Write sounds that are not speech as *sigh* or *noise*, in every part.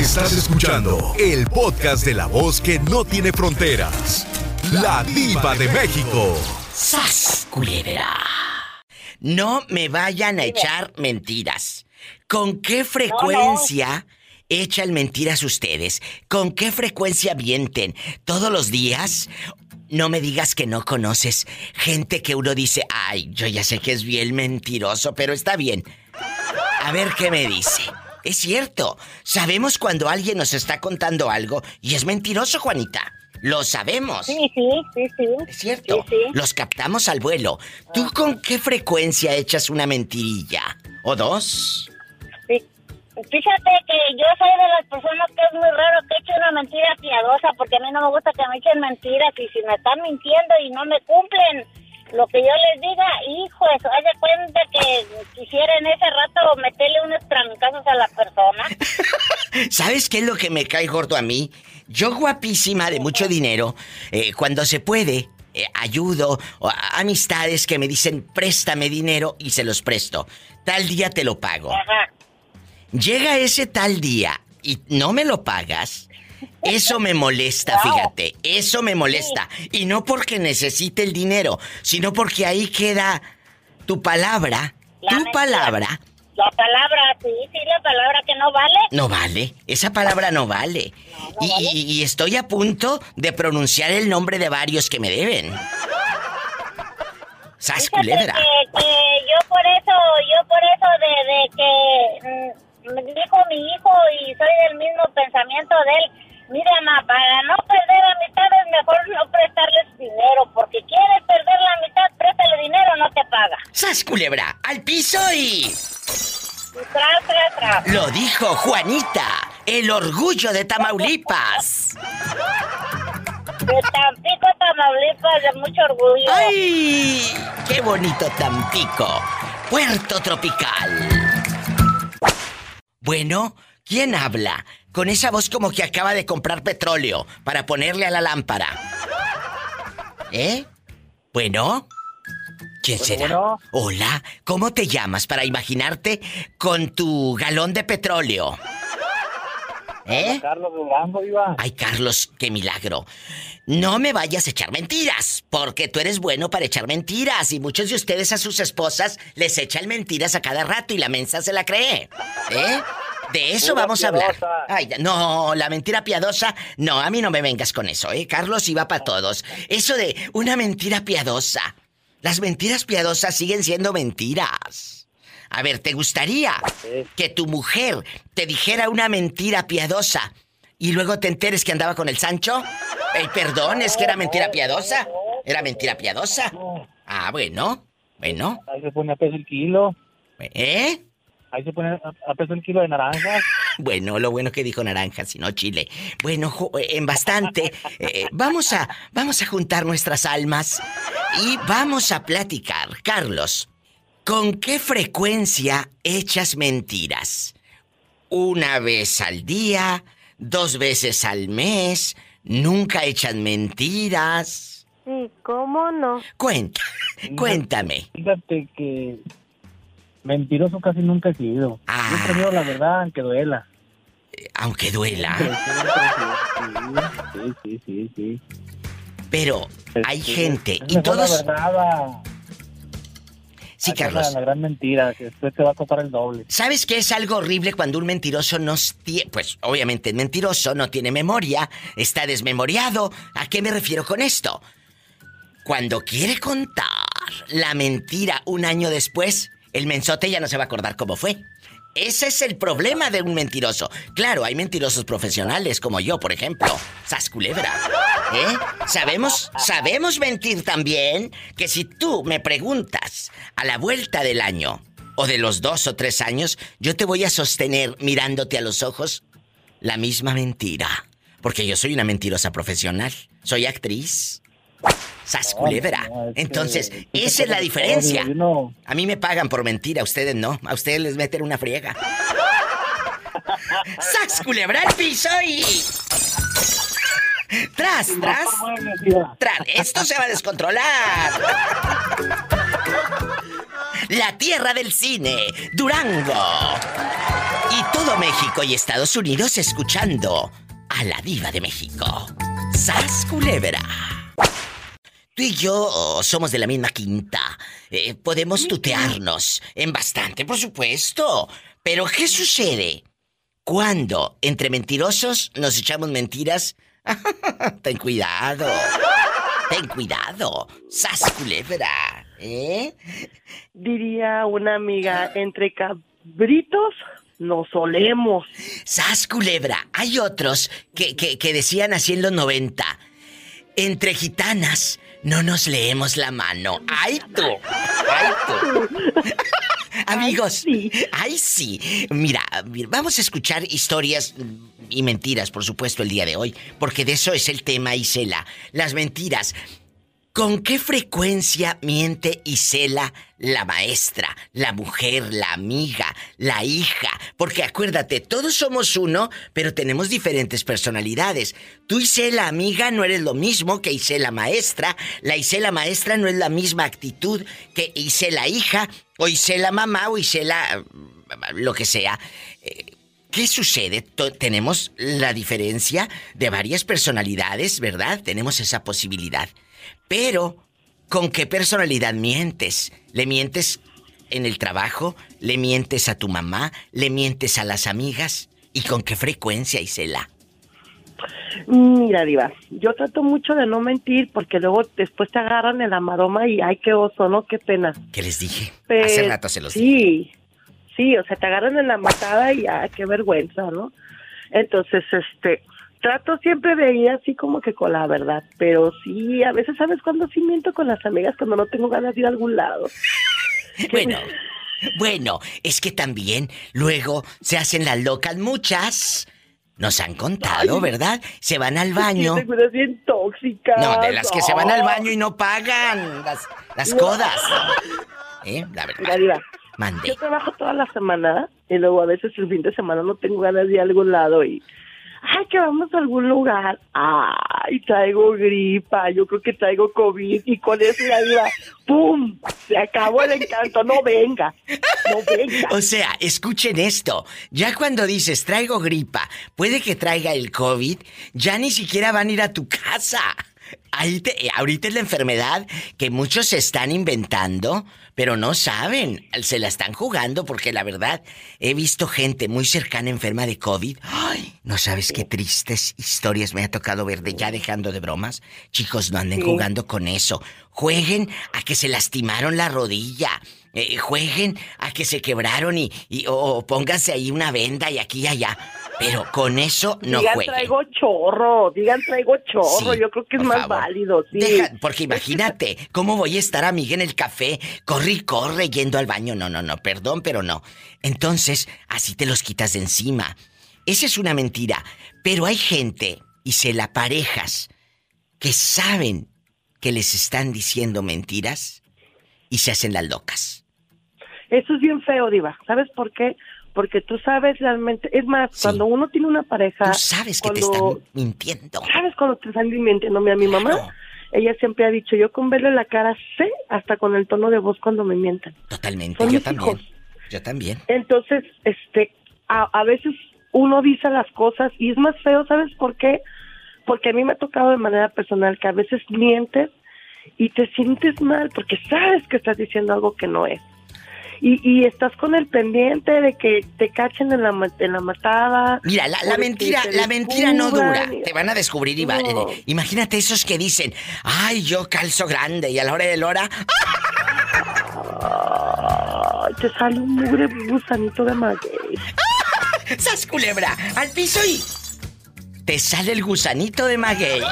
Estás escuchando el podcast de la voz que no tiene fronteras. La diva de México. ¡Sas, culebra! No me vayan a echar mentiras. ¿Con qué frecuencia echan mentiras ustedes? ¿Con qué frecuencia mienten? ¿Todos los días? No me digas que no conoces gente que uno dice, ay, yo ya sé que es bien mentiroso, pero está bien. A ver qué me dice. Es cierto, sabemos cuando alguien nos está contando algo y es mentiroso, Juanita. Lo sabemos. Sí, sí, sí, sí. Es cierto. Los captamos al vuelo. ¿Tú con qué frecuencia echas una mentirilla? ¿O dos? Sí. Fíjate que yo soy de las personas que es muy raro que eche una mentira piadosa porque a mí no me gusta que me echen mentiras y si me están mintiendo y no me cumplen lo que yo les diga, hijo, eso, haz de cuenta que quisiera en ese rato meterle unos trancazos a la persona. *laughs* ¿Sabes qué es lo que me cae gordo a mí? Yo guapísima de mucho dinero, eh, cuando se puede, eh, ayudo a amistades que me dicen préstame dinero y se los presto. Tal día te lo pago. Llega ese tal día y no me lo pagas. Eso me molesta, fíjate. Eso me molesta. Y no porque necesite el dinero, sino porque ahí queda tu palabra. tu palabra. La palabra, sí, sí, la palabra que no vale. No vale. Esa palabra no vale. y, estoy a punto de pronunciar el nombre de varios que me deben. Sas culebra. Que, yo por eso, yo por eso de, que mm, dijo mi hijo y soy del mismo pensamiento de él Mira, ma, para no perder la mitad es mejor no prestarles dinero, porque quieres perder la mitad, préstale dinero, no te paga. ¡Sas, culebra! ¡Al piso y... Tras, tras, tras. Lo dijo Juanita, el orgullo de Tamaulipas. De Tampico, Tamaulipas, de mucho orgullo. ¡Ay! ¡Qué bonito Tampico! Puerto Tropical. Bueno, ¿quién habla? Con esa voz como que acaba de comprar petróleo para ponerle a la lámpara. ¿Eh? Bueno. ¿Quién será? Hola, ¿cómo te llamas para imaginarte con tu galón de petróleo? ¿Eh? Carlos Durango. Ay, Carlos, qué milagro. No me vayas a echar mentiras, porque tú eres bueno para echar mentiras y muchos de ustedes a sus esposas les echan mentiras a cada rato y la mensa se la cree. ¿Eh? De eso vamos a hablar. Ay, no, la mentira piadosa. No, a mí no me vengas con eso, ¿eh? Carlos iba para todos. Eso de una mentira piadosa. Las mentiras piadosas siguen siendo mentiras. A ver, ¿te gustaría que tu mujer te dijera una mentira piadosa y luego te enteres que andaba con el Sancho? Ey, perdón, es que era mentira piadosa. ¿Era mentira piadosa? Ah, bueno. Bueno. Ahí se pone a peso el kilo. ¿Eh? Ahí se pone a, peso el kilo de naranjas. *laughs* Bueno, lo bueno que dijo naranjas y no chile. Bueno, en bastante. Eh, vamos a vamos a juntar nuestras almas y vamos a platicar. Carlos, ¿con qué frecuencia echas mentiras? ¿Una vez al día? ¿Dos veces al mes? ¿Nunca echan mentiras? Sí, ¿cómo no? Cuenta, cuéntame. Fíjate que Mentiroso casi nunca he sido. Ah. Yo prefiero la verdad aunque duela. Aunque duela. Sí, sí, sí, sí. Pero hay gente y todos. La Sí, Carlos. La, gran mentira, que después te va a costar el doble. ¿Sabes qué es algo horrible cuando un mentiroso no tiene... Pues obviamente es mentiroso, no tiene memoria, está desmemoriado. ¿A qué me refiero con esto? Cuando quiere contar la mentira un año después, el mensote ya no se va a acordar cómo fue. Ese es el problema de un mentiroso. Claro, hay mentirosos profesionales como yo, por ejemplo. Sasculebra. ¿Eh? Sabemos, sabemos mentir también que si tú me preguntas a la vuelta del año o de los dos o tres años, yo te voy a sostener mirándote a los ojos la misma mentira. Porque yo soy una mentirosa profesional. Soy actriz. Sasculebra. Entonces, esa es la diferencia. A mí me pagan por mentira, a ustedes no. A ustedes les meten una friega. *laughs* ¡Sasculebra el piso y. Tras, tras. Tras. Esto se va a descontrolar. La tierra del cine, Durango. Y todo México y Estados Unidos escuchando a la diva de México. ¡Sas Culebra! Tú y yo somos de la misma quinta. Eh, podemos tutearnos en bastante, por supuesto. Pero ¿qué sucede cuando entre mentirosos nos echamos mentiras? *laughs* Ten cuidado. Ten cuidado. ¡Sas Culebra! ¿Eh? Diría una amiga, entre cabritos nos solemos. ¡Sas Culebra! Hay otros que, que decían así en los 90. Entre gitanas no nos leemos la mano. ¡Ay tú! ¡Ay tú! Amigos, ay sí. Mira, vamos a escuchar historias y mentiras, por supuesto, el día de hoy, porque de eso es el tema, Isela. Las mentiras. ¿Con qué frecuencia miente y cela la maestra, la mujer, la amiga, la hija? Porque acuérdate, todos somos uno, pero tenemos diferentes personalidades. Tú y la amiga no eres lo mismo que la maestra, la la maestra no es la misma actitud que la hija, o la mamá, o la... lo que sea. Eh, ¿Qué sucede? tenemos la diferencia de varias personalidades, ¿verdad? Tenemos esa posibilidad. Pero, ¿con qué personalidad mientes? ¿Le mientes en el trabajo? ¿Le mientes a tu mamá? ¿Le mientes a las amigas? ¿Y con qué frecuencia, Isela? Mira, Diva, yo trato mucho de no mentir porque luego después te agarran en la maroma y ay, qué oso, ¿no? Qué pena. ¿Qué les dije? Hace rato se los sí, dije. Sí, sí, o sea, te agarran en la matada y ay, qué vergüenza, ¿no? Entonces, este, trato siempre de ir así como que con la verdad, pero sí, a veces sabes cuando sí miento con las amigas cuando no tengo ganas de ir a algún lado. *laughs* bueno, bueno, es que también luego se hacen las locas muchas. Nos han contado, ¿verdad? Se van al *laughs* baño. bien. No, de las que se van al baño y no pagan las, las codas. ¿Eh? La verdad. Yo trabajo toda la semana y luego a veces el fin de semana no tengo ganas de ir a algún lado y ay, que vamos a algún lugar, ay, traigo gripa, yo creo que traigo COVID y con eso ya iba, ¡pum! Se acabó el encanto, no venga, no venga. O sea, escuchen esto, ya cuando dices traigo gripa, puede que traiga el COVID, ya ni siquiera van a ir a tu casa. Ahí te, ahorita es la enfermedad que muchos se están inventando pero no saben, se la están jugando porque la verdad he visto gente muy cercana enferma de COVID. Ay, no sabes qué tristes historias me ha tocado ver de ya dejando de bromas. Chicos, no anden jugando con eso. Jueguen a que se lastimaron la rodilla. Eh, jueguen a que se quebraron y, o pónganse ahí una venda y aquí y allá. Pero con eso no digan traigo chorro, digan traigo chorro, yo creo que es más válido, sí. porque *laughs* imagínate, ¿cómo voy a estar amiga en el café? Corre y corre yendo al baño. No, no, no, perdón, pero no. Entonces, así te los quitas de encima. Esa es una mentira. Pero hay gente, y se la parejas, que saben que les están diciendo mentiras y se hacen las locas. Eso es bien feo, Diva. ¿Sabes por qué? Porque tú sabes realmente, es más, cuando uno tiene una pareja... Tú sabes que te están mintiendo. ¿Sabes cuando te están mintiendo? A mi mamá, ella siempre ha dicho, yo con verle la cara sé hasta con el tono de voz cuando me mientan. Totalmente, yo también. Yo también. Entonces, este, a, a veces uno dice las cosas y es más feo, ¿sabes por qué? Porque a mí me ha tocado de manera personal que a veces mientes y te sientes mal porque sabes que estás diciendo algo que no es y, estás con el pendiente de que te cachen en la, en la matada. Mira, la, mentira, la mentira no dura. Te van a descubrir y imagínate esos que dicen, ay, yo calzo grande y a la hora de la hora. te sale un mugre gusanito de maguey. *laughs* ¡Sas culebra! Al piso y. Te sale el gusanito de maguey. *laughs*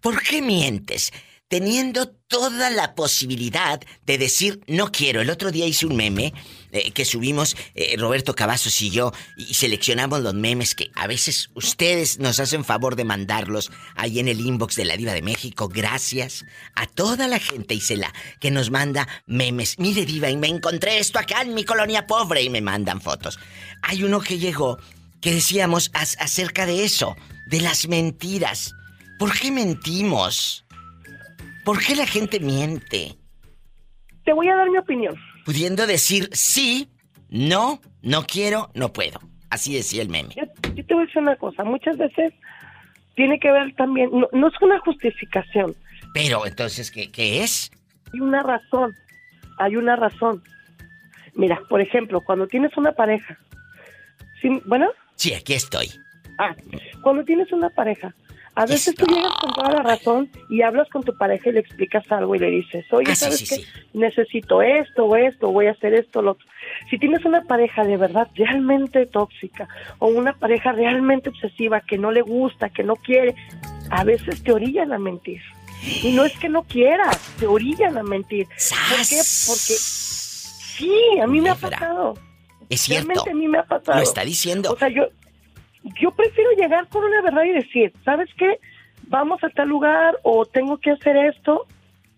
¿Por qué mientes? Teniendo toda la posibilidad de decir no quiero. El otro día hice un meme eh, que subimos eh, Roberto Cavazos y yo y seleccionamos los memes que a veces ustedes nos hacen favor de mandarlos ahí en el inbox de la Diva de México. Gracias a toda la gente, Isela, que nos manda memes. Mire, Diva, y me encontré esto acá en mi colonia pobre y me mandan fotos. Hay uno que llegó que decíamos acerca de eso, de las mentiras. ¿Por qué mentimos? ¿Por qué la gente miente? Te voy a dar mi opinión. Pudiendo decir sí No, no quiero, no puedo. Así decía el meme. Yo, te voy a decir una cosa, muchas veces tiene que ver también, no, es una justificación. Pero entonces, ¿qué, ¿qué es? Hay una razón, hay una razón. Mira, por ejemplo, cuando tienes una pareja, ¿sí? ¿bueno? Sí, aquí estoy. Ah, cuando tienes una pareja, a veces tú llegas con toda la razón y hablas con tu pareja y le explicas algo y le dices, oye, ah, ¿sabes qué? Necesito esto o esto, voy a hacer esto, lo otro. Si tienes una pareja de verdad realmente tóxica o una pareja realmente obsesiva que no le gusta, que no quiere, a veces te orillan a mentir. Y no es que no quieras, te orillan a mentir. ¿Por qué? Porque sí, a mí me ha pasado. Es cierto. Realmente a mí me ha pasado. Lo está diciendo. O sea, yo, yo prefiero llegar con una verdad y decir, ¿sabes qué? Vamos a tal lugar o tengo que hacer esto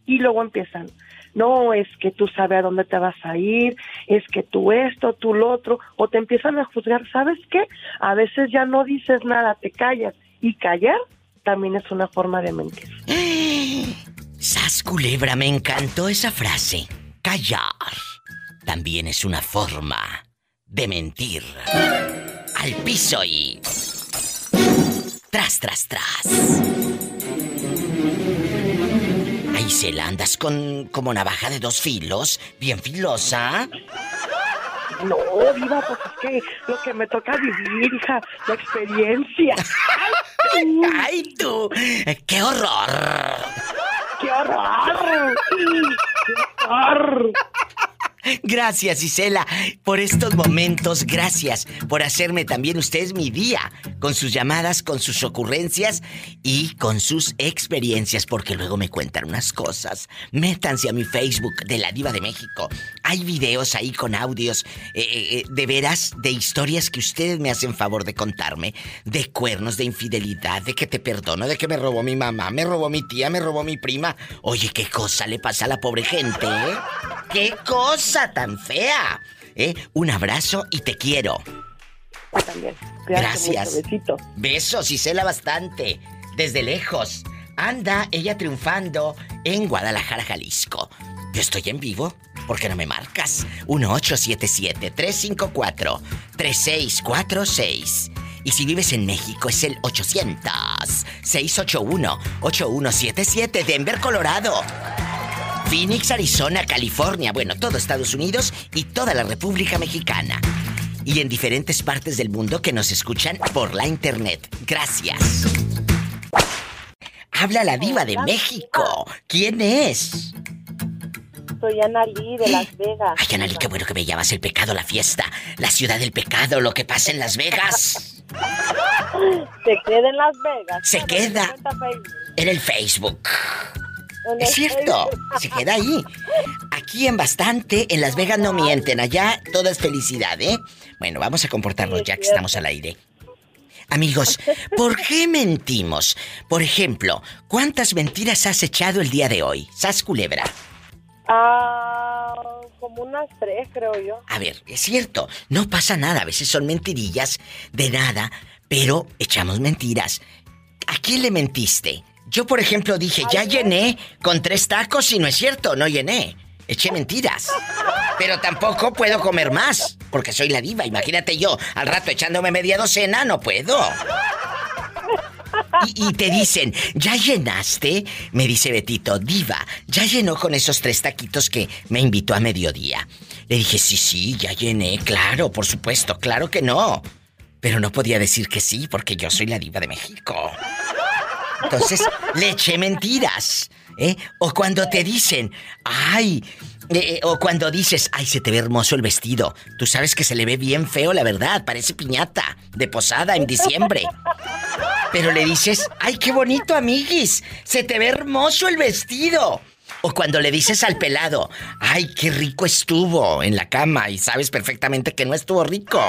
y luego empiezan. No, es que tú sabes a dónde te vas a ir, es que tú esto, tú lo otro, o te empiezan a juzgar. ¿Sabes qué? A veces ya no dices nada, te callas. Y callar también es una forma de mentir. *gasps* Sas culebra, me encantó esa frase. Callar también es una forma de mentir al piso y... Tras, tras, tras. Ahí se la andas con como navaja de dos filos, bien filosa. No, viva, pues es que lo que me toca vivir, hija, la experiencia. *laughs* ¡Ay, tú! ¡Qué horror! ¡Qué horror! ¡Qué horror! Gracias, Isela, por estos momentos. Gracias por hacerme también ustedes mi día con sus llamadas, con sus ocurrencias y con sus experiencias, porque luego me cuentan unas cosas. Métanse a mi Facebook de la Diva de México. Hay videos ahí con audios eh, eh, eh, de veras, de historias que ustedes me hacen favor de contarme, de cuernos, de infidelidad, de que te perdono, de que me robó mi mamá, me robó mi tía, me robó mi prima. Oye, qué cosa le pasa a la pobre gente, ¿eh? ¡Qué cosa tan fea! ¿Eh? Un abrazo y te quiero. también. Gracias. Besos y cela bastante. Desde lejos. Anda ella triunfando en Guadalajara, Jalisco. Yo estoy en vivo. ¿Por qué no me marcas? 1877-354-3646. Y si vives en México es el 800-681-8177 Denver, Colorado. Phoenix, Arizona, California, bueno, todo Estados Unidos y toda la República Mexicana. Y en diferentes partes del mundo que nos escuchan por la internet. Gracias. Habla la diva de México. ¿Quién es? Soy Ana Lee de Las *gasps* Vegas. Ay, Ana Lee, qué bueno que me llamas el pecado, la fiesta, la ciudad del pecado, lo que pasa en Las Vegas. *laughs* Se queda en Las Vegas. Se queda en el Facebook. Es cierto, se queda ahí. Aquí en bastante, en Las Vegas no mienten, allá todo es felicidad, ¿eh? Bueno, vamos a comportarnos ya que estamos al aire. Amigos, ¿por qué mentimos? Por ejemplo, ¿cuántas mentiras has echado el día de hoy? Sas culebra. Ah, como unas tres, creo yo. A ver, es cierto, no pasa nada, a veces son mentirillas de nada, pero echamos mentiras. ¿A quién le mentiste? Yo, por ejemplo, dije, ya llené con tres tacos y no es cierto, no llené. Eché mentiras. Pero tampoco puedo comer más, porque soy la diva. Imagínate yo, al rato echándome media docena, no puedo. Y, te dicen, ¿ya llenaste? Me dice Betito, diva, ya llenó con esos tres taquitos que me invitó a mediodía. Le dije, sí, sí, ya llené, claro, por supuesto, claro que no. Pero no podía decir que sí, porque yo soy la diva de México. Entonces, le eché mentiras. ¿eh? O cuando te dicen, ay, eh, eh, o cuando dices, ay, se te ve hermoso el vestido. Tú sabes que se le ve bien feo, la verdad. Parece piñata de posada en diciembre. Pero le dices, ay, qué bonito, amiguis. Se te ve hermoso el vestido. O cuando le dices al pelado, ay, qué rico estuvo en la cama y sabes perfectamente que no estuvo rico.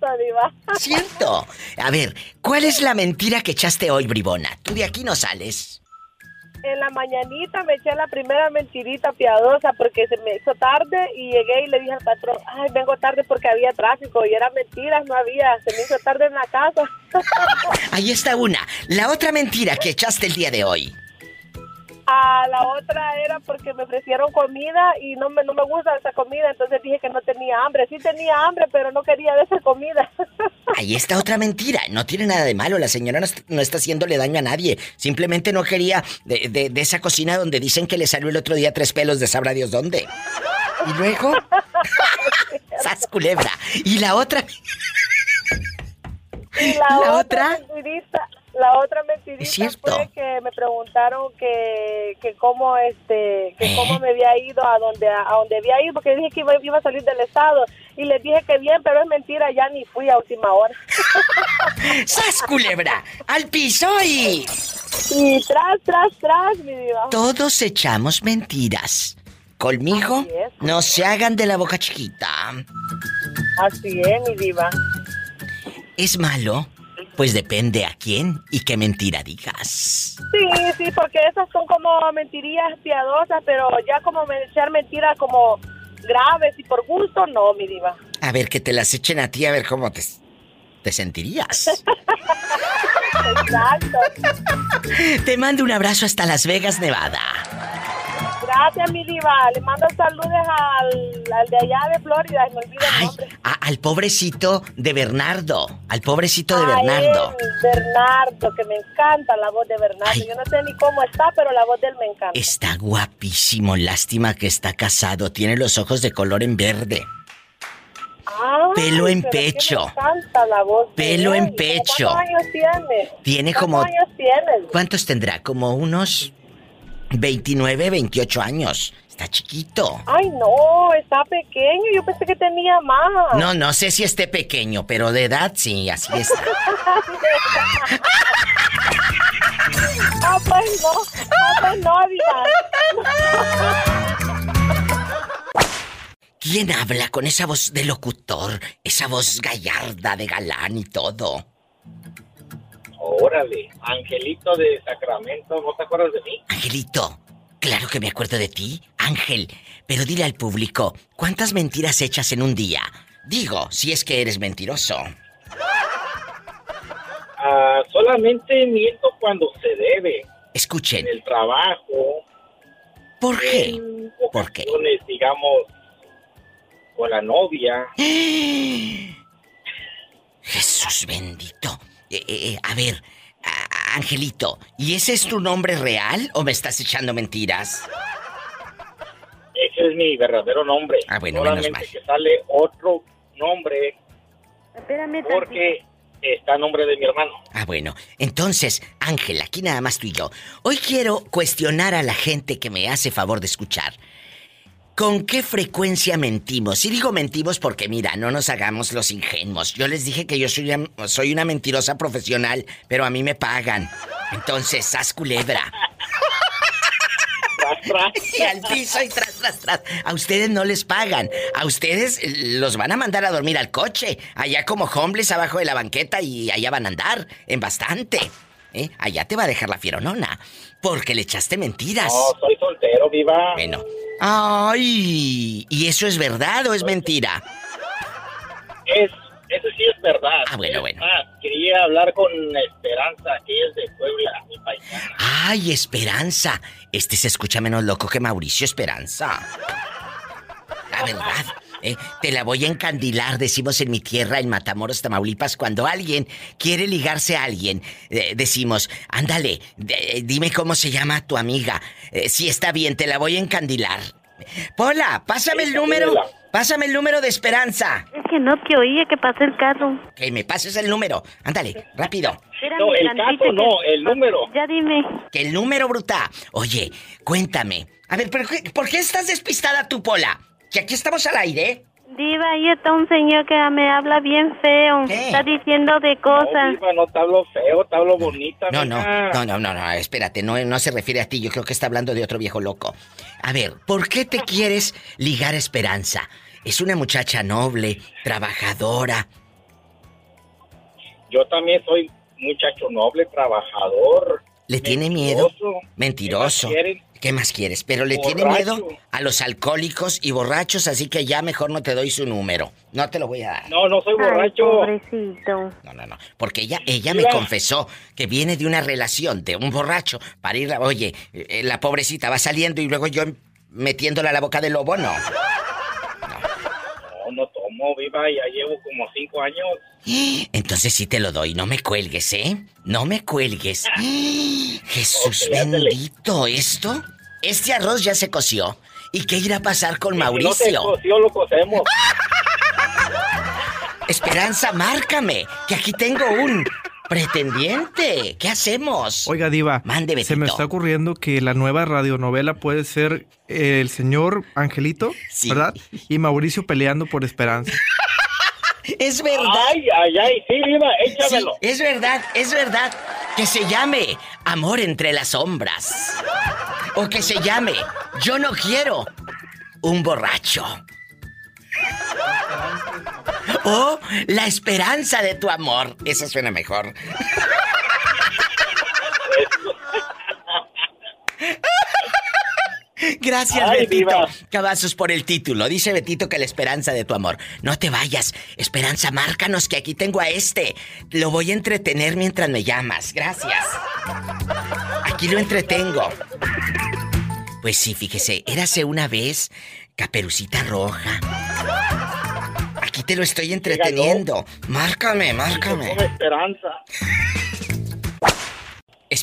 Cierto, Diva. Cierto. A ver, ¿cuál es la mentira que echaste hoy, bribona? Tú de aquí no sales. En la mañanita me eché la primera mentirita piadosa porque se me hizo tarde y llegué y le dije al patrón, ay, vengo tarde porque había tráfico y era mentiras, no había, se me hizo tarde en la casa. *laughs* Ahí está una. La otra mentira que echaste el día de hoy. A la otra era porque me ofrecieron comida y no me, no me gusta esa comida, entonces dije que no tenía hambre. Sí tenía hambre, pero no quería de esa comida. *laughs* Ahí está otra mentira. No tiene nada de malo. La señora no, está haciéndole daño a nadie. Simplemente no quería de, esa cocina donde dicen que le salió el otro día tres pelos de sabrá Dios dónde. Y luego... *laughs* *laughs* ¡Sas culebra! Y la otra... Y la, otra la otra mentirita fue que me preguntaron que, que cómo este que cómo me había ido a donde a donde había ido porque dije que iba, iba, a salir del estado y les dije que bien pero es mentira ya ni fui a última hora. *laughs* Sas culebra al piso y y tras tras tras mi diva. Todos echamos mentiras. Conmigo no se hagan de la boca chiquita. Así es mi diva. Es malo pues depende a quién y qué mentira digas. Sí, sí, porque esas son como mentirías piadosas, pero ya como echar mentiras como graves y por gusto, no, mi diva. A ver, que te las echen a ti, a ver cómo te, te sentirías. *laughs* Exacto. Te mando un abrazo hasta Las Vegas, Nevada. Gracias, mi diva. Le mando saludos al, de allá de Florida. me olvido el nombre. al pobrecito de Bernardo. Al pobrecito de Bernardo. Bernardo, que me encanta la voz de Bernardo. Yo no sé ni cómo está, pero la voz de él me encanta. Está guapísimo. Lástima que está casado. Tiene los ojos de color en verde. Pelo en pecho. Me encanta la voz Pelo en pecho. ¿Cuántos años tiene? Tiene como. ¿Cuántos años tiene? ¿Cuántos tendrá? Como unos 29, 28 años. Está chiquito. Ay, no, está pequeño. Yo pensé que tenía más. No, no sé si esté pequeño, pero de edad sí, así está. *laughs* ah, pues no. Ah, pues no, ¿Quién habla con esa voz de locutor? Esa voz gallarda de galán y todo. Órale, Angelito de Sacramento, ¿no te acuerdas de mí? Angelito, claro que me acuerdo de ti, Ángel, pero dile al público, ¿cuántas mentiras echas en un día? Digo, si es que eres mentiroso. Ah, solamente miento cuando se debe. Escuchen. En el trabajo. ¿Por qué? ¿Por qué? digamos, con la novia. *gasps* Jesús bendito. Eh, eh, eh, a ver, Angelito, ¿y ese es tu nombre real o me estás echando mentiras? Ese es mi verdadero nombre. Ah, bueno, menos mal. que sale otro nombre. Espérame porque está el nombre de mi hermano. Ah, bueno. Entonces, Ángel, aquí nada más tú y yo. Hoy quiero cuestionar a la gente que me hace favor de escuchar. ¿Con qué frecuencia mentimos? Y digo mentimos porque, mira, no nos hagamos los ingenuos. Yo les dije que yo soy una, soy una mentirosa profesional, pero a mí me pagan. Entonces, haz culebra. *laughs* y al piso y tras, tras, tras. A ustedes no les pagan. A ustedes los van a mandar a dormir al coche. Allá como hombres abajo de la banqueta y allá van a andar en bastante. ¿Eh? Allá te va a dejar la fieronona. Porque le echaste mentiras. No, soy soltero, viva. Bueno, Ay, ¿y eso es verdad o es mentira? Es, eso sí es verdad. Ah, bueno, bueno. quería hablar con Esperanza, que es de Puebla, mi paisana. Ay, Esperanza. Este se escucha menos loco que Mauricio Esperanza. La verdad. Eh, te la voy a encandilar, decimos en mi tierra, en Matamoros, Tamaulipas, cuando alguien quiere ligarse a alguien, eh, decimos, ándale, dime cómo se llama tu amiga. Eh, si está bien, te la voy a encandilar. Pola, pásame el número. Pásame el número de Esperanza. Es que no te oía que pase el carro. Que me pases el número. Ándale, rápido. no, el caso no, el número. Ya dime. Que el número, bruta. Oye, cuéntame. A ver, ¿por qué estás despistada tú, Pola? Que aquí estamos al aire. Diva, ahí está un señor que me habla bien feo. Está diciendo de cosas. No, diva, no te hablo feo, te hablo bonita. No, no, no, no, no, no, espérate, no, no se refiere a ti, yo creo que está hablando de otro viejo loco. A ver, ¿por qué te quieres ligar a Esperanza? Es una muchacha noble, trabajadora. Yo también soy muchacho noble, trabajador. ¿Le tiene miedo? Mentiroso. ¿Qué más, quieres? Pero le tiene miedo a los alcohólicos y borrachos, así que ya mejor no te doy su número. No te lo voy a dar. No, no soy borracho. pobrecito. No, no, no. Porque ella, ella me confesó que viene de una relación de un borracho para ir a... Oye, eh, la pobrecita va saliendo y luego yo metiéndola a la boca del lobo, no. No, no tomo, viva, ya llevo como cinco años. Entonces sí te lo doy, no me cuelgues, ¿eh? No me cuelgues. *gasps* Jesús bendito, ¿esto? Este arroz ya se coció. ¿Y qué irá a pasar con Mauricio? No se coció, lo cocemos. *laughs* Esperanza, márcame, que aquí tengo un pretendiente. ¿Qué hacemos? Oiga, Diva. Mande, Betito. Se me está ocurriendo que la nueva radionovela puede ser el señor Angelito, ¿verdad? Y Mauricio peleando por Esperanza. *laughs* Es verdad. Ay, ay, ay, sí, Diva, échamelo. Sí, es verdad, es verdad. Que se llame Amor entre las sombras. O que se llame Yo no quiero un borracho. O La esperanza de tu amor. Eso suena mejor. *laughs* Gracias, Betito. Cavazos por el título. Dice Betito que la esperanza de tu amor. No te vayas. Esperanza, márcanos que aquí tengo a este. Lo voy a entretener mientras me llamas. Gracias. Aquí lo entretengo. Pues sí, fíjese, érase una vez Caperucita Roja. Aquí te lo estoy entreteniendo. Márcame, márcame. Esperanza.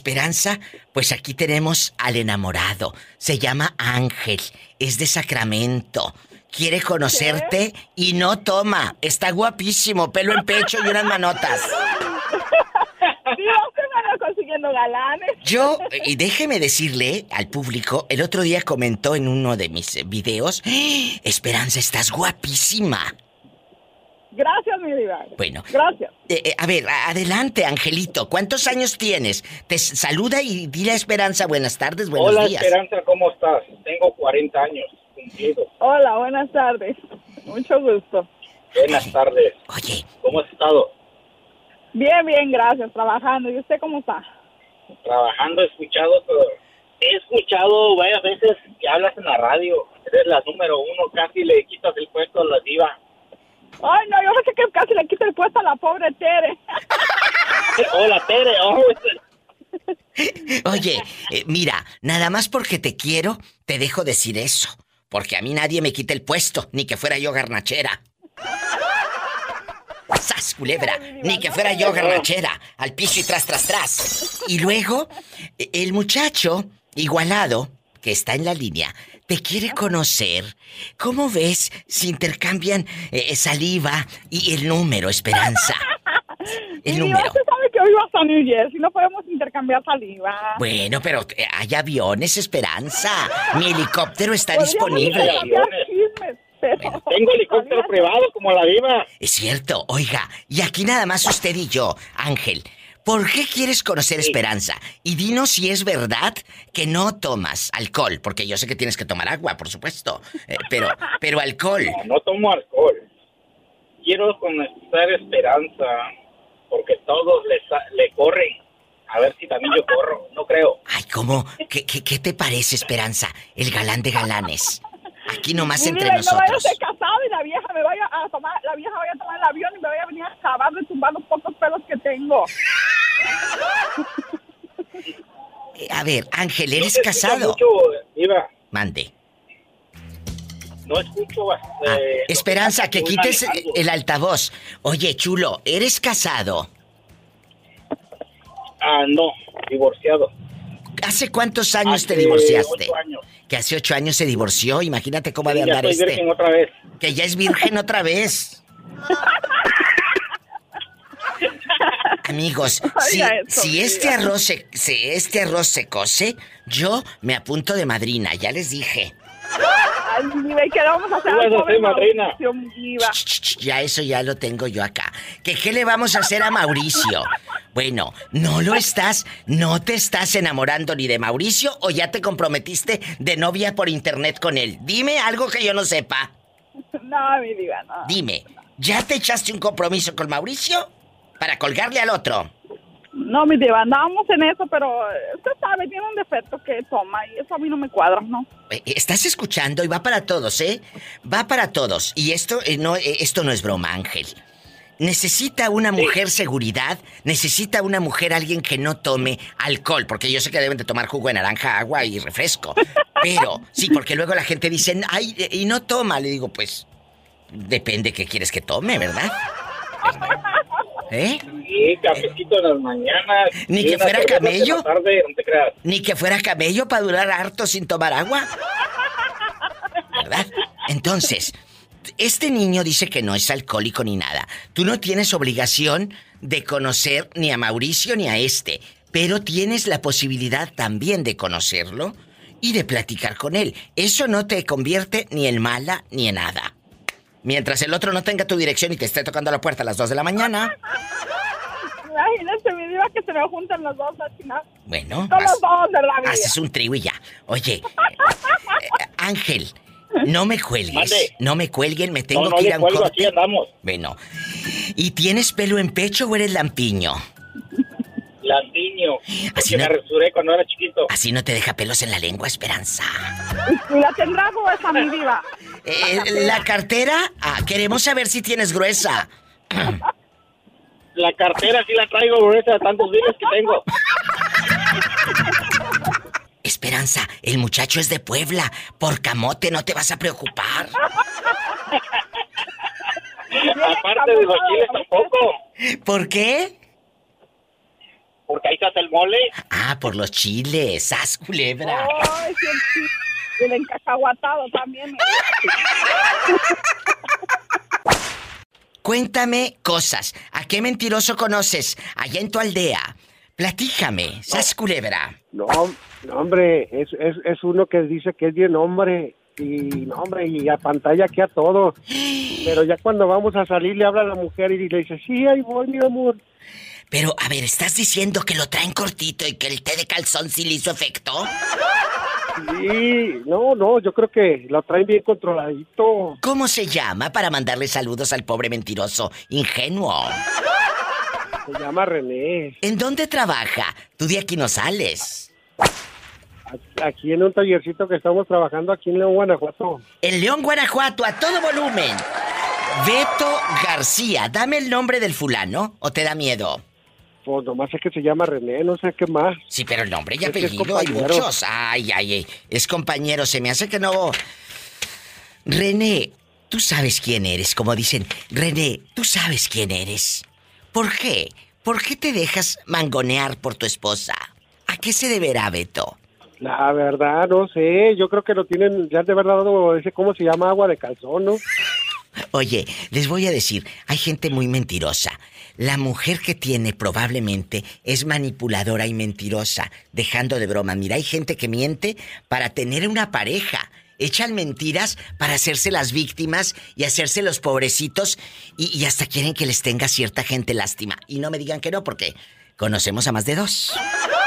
Esperanza, pues aquí tenemos al enamorado. Se llama Ángel, es de Sacramento. Quiere conocerte y no toma. Está guapísimo, pelo en pecho y unas manotas. *laughs* Dios, van consiguiendo galanes. Yo, y déjeme decirle al público, el otro día comentó en uno de mis videos, ¡Ah! Esperanza, estás guapísima. Gracias, mi diva. Bueno. Gracias. Eh, eh, a ver, adelante, Angelito. ¿Cuántos años tienes? Te saluda y dile a Esperanza buenas tardes, buenos Hola, días. Esperanza, ¿cómo estás? Tengo 40 años cumplidos. Hola, buenas tardes. Mucho gusto. Buenas tardes. Oye. ¿Cómo has estado? Bien, bien, gracias. Trabajando. ¿Y usted cómo está? Trabajando, he escuchado, he escuchado varias veces que hablas en la radio. Eres la número uno, casi le quitas el puesto a la diva. Ay, no, yo sé que casi le quita el puesto a la pobre Tere. *laughs* Hola, Tere. Oh, Oye, eh, mira, nada más porque te quiero, te dejo decir eso. Porque a mí nadie me quita el puesto, ni que fuera yo garnachera. ¡Sas, culebra! Ni que fuera yo garnachera. Al piso y tras, tras, tras. Y luego, eh, el muchacho igualado, que está en la línea, te quiere conocer. ¿Cómo ves si intercambian eh, saliva y el número, Esperanza? *laughs* El Mi número. usted sabe que hoy va hasta New Jersey. No podemos intercambiar saliva. Bueno, pero eh, hay aviones, Esperanza. Mi helicóptero está disponible. pero- *laughs* Tengo helicóptero privado como la diva. Es cierto, oiga, y aquí nada más usted y yo, Ángel. ¿Por qué quieres conocer Esperanza? Y dinos si es verdad que no tomas alcohol, porque yo sé que tienes que tomar agua, por supuesto. eh, pero, pero alcohol. No, no tomo alcohol. Quiero conocer esperanza, porque todos le, le corren. A ver si también yo corro. No creo. Ay, ¿cómo? ¿Qué, qué, qué te parece, Esperanza? El galán de galanes. Aquí nomás entre no vaya a nosotros. ser casado y la vieja me vaya a tomar, la vieja vaya a tomar el avión y me vaya a venir a acabar de tumbar los pocos pelos que tengo. *laughs* A ver, Ángel, ¿eres No casado? mucho, diva. Mande. No escucho. Ah, eh, Esperanza, que quites manejando. el altavoz. Oye, chulo, ¿eres casado? Ah, no, divorciado. ¿Hace cuántos años te divorciaste? años. Que hace ocho años se divorció. Imagínate cómo ha de Sí, andar este. virgen otra vez. Que ya es virgen otra vez. Amigos, *laughs* si, eso, este arroz se, si este arroz se cose, yo me apunto de madrina, ya les dije. Ay, mi diva, ¿y qué le vamos a hacer al pobre. Mauricio, mi diva? Ch, ch, ch, Ya eso ya lo tengo yo acá. ¿Que qué le vamos a hacer a Mauricio? Bueno, no lo estás, no te estás enamorando ni de Mauricio o ya te comprometiste de novia por internet con él. Dime algo que yo no sepa. *laughs* No, mi diva, no. Dime, ¿ya te echaste un compromiso con Mauricio? Para colgarle al otro. No, mi diva, andábamos en eso, pero usted sabe, tiene un defecto que toma y eso a mí no me cuadra, ¿no? Eh, estás escuchando y va para todos, ¿eh? Va para todos. Y esto, eh, no, eh, esto no es broma, Ángel. Necesita una mujer seguridad, necesita una mujer alguien que no tome alcohol, porque yo sé que deben de tomar jugo de naranja, agua y refresco. *laughs* Pero, sí, porque luego la gente dice, ay, y no toma. Le digo, pues, depende qué quieres que tome, ¿verdad? *laughs* ¿Eh? Sí, cafecito en las mañanas. Ni que fuera camello. Ni que fuera camello para durar harto sin tomar agua. ¿Verdad? Entonces, este niño dice que no es alcohólico ni nada. Tú no tienes obligación de conocer ni a Mauricio ni a este, pero tienes la posibilidad también de conocerlo y de platicar con él. Eso no te convierte ni en mala ni en nada. Mientras el otro no tenga tu dirección y te esté tocando la puerta a las 2 de la mañana. Imagínate, mi diva, que se me juntan los dos al final. Bueno. Con los dos de la vida. Haces un trigo y ya. Oye, *laughs* eh, Ángel, no me cuelgues. No me cuelguen, me tengo que ir a un corte. Aquí andamos. Bueno. ¿Y tienes pelo en pecho o eres lampiño? Lampiño. Así me resuré cuando era chiquito. Así no te deja pelos en la lengua, Esperanza. ¿Y la tendrá gruesa, mi diva? Eh, la cartera, ah, queremos saber si tienes gruesa. La cartera sí la traigo gruesa de tantos días que tengo. Esperanza, el muchacho es de Puebla. Por camote no te vas a preocupar. Aparte de los chiles tampoco. ¿Por qué? Porque ahí está el mole. Ah, por los chiles. ¡Sas, culebra! Ay, el encacahuatado también. *laughs* Cuéntame cosas. ¿A qué mentiroso conoces allá en tu aldea? Platíjame, ¿sas culebra? No, hombre, es, es, uno que dice que es bien hombre. Y no, hombre, y a pantalla que a todo. *gasps* Pero ya cuando vamos a salir le habla a la mujer y le dice, sí, ahí voy, mi amor. Pero, a ver, ¿estás diciendo que lo traen cortito y que el té de calzón sí le hizo efecto? Sí, no, no, yo creo que lo traen bien controladito. ¿Cómo se llama para mandarle saludos al pobre mentiroso ingenuo? Se llama René. ¿En dónde trabaja? Tú de aquí no sales. Aquí en un tallercito que estamos trabajando aquí en León, Guanajuato. En León, Guanajuato, a todo volumen. Beto García, dame el nombre del fulano o te da miedo. Pues nomás sé que se llama René, no sé qué más. Sí, pero el nombre y apellido hay muchos. Ay, ay, ay. Es compañero, se me hace que no. René, tú sabes quién eres, como dicen. René, tú sabes quién eres. ¿Por qué? ¿Por qué te dejas mangonear por tu esposa? ¿A qué se deberá, Beto? La verdad, no sé. Yo creo que lo tienen, ya de verdad, ese, ¿cómo se llama? Agua de calzón, ¿no? *laughs* Oye, les voy a decir, hay gente muy mentirosa. La mujer que tiene probablemente es manipuladora y mentirosa, dejando de broma. Mira, hay gente que miente para tener una pareja. Echan mentiras para hacerse las víctimas y hacerse los pobrecitos y, hasta quieren que les tenga cierta gente lástima. Y no me digan que no, porque conocemos a más de dos.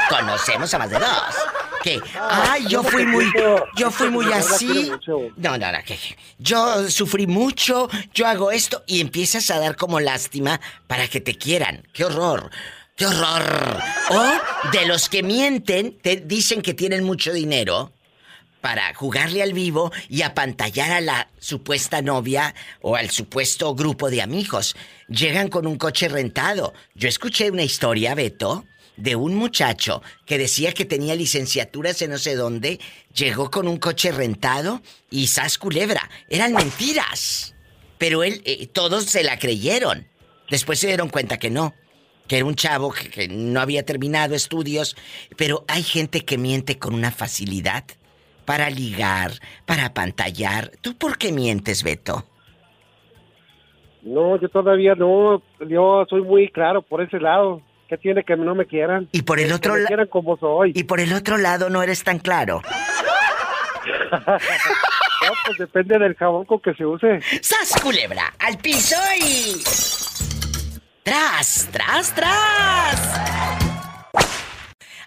Conocemos a más de dos que, ay, yo fui muy, yo fui muy así. No, no, no, que yo sufrí mucho, yo hago esto y empiezas a dar como lástima para que te quieran. ¡Qué horror! ¡Qué horror! O de los que mienten, te dicen que tienen mucho dinero para jugarle al vivo y apantallar a la supuesta novia o al supuesto grupo de amigos. Llegan con un coche rentado. Yo escuché una historia, Beto, de un muchacho que decía que tenía licenciaturas en no sé dónde, llegó con un coche rentado y sas culebra. Eran mentiras. Pero él, eh, todos se la creyeron. Después se dieron cuenta que no, que era un chavo que, que no había terminado estudios. Pero hay gente que miente con una facilidad para ligar, para pantallar. ¿Tú por qué mientes, Beto? No, yo todavía no. Yo soy muy claro por ese lado. ¿Qué tiene que no me quieran? Y por el otro lado. como soy. Y por el otro lado no eres tan claro. *laughs* no, pues depende del jabón con que se use. ¡Sas, culebra! ¡Al piso y. ¡Tras, tras, tras!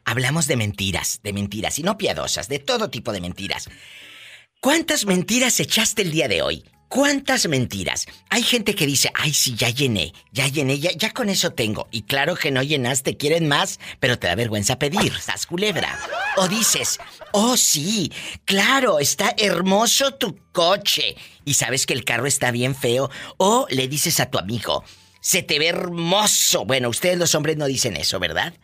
Hablamos de mentiras, de mentiras, y no piadosas, de todo tipo de mentiras. ¿Cuántas mentiras echaste el día de hoy? ¿Cuántas mentiras? Hay gente que dice, ay, sí, ya llené, ya llené, ya, ya con eso tengo. Y claro que no llenaste, quieren más, pero te da vergüenza pedir, estás culebra. O dices, oh, sí, claro, está hermoso tu coche. Y sabes que el carro está bien feo. O le dices a tu amigo, se te ve hermoso. Bueno, ustedes los hombres no dicen eso, ¿verdad?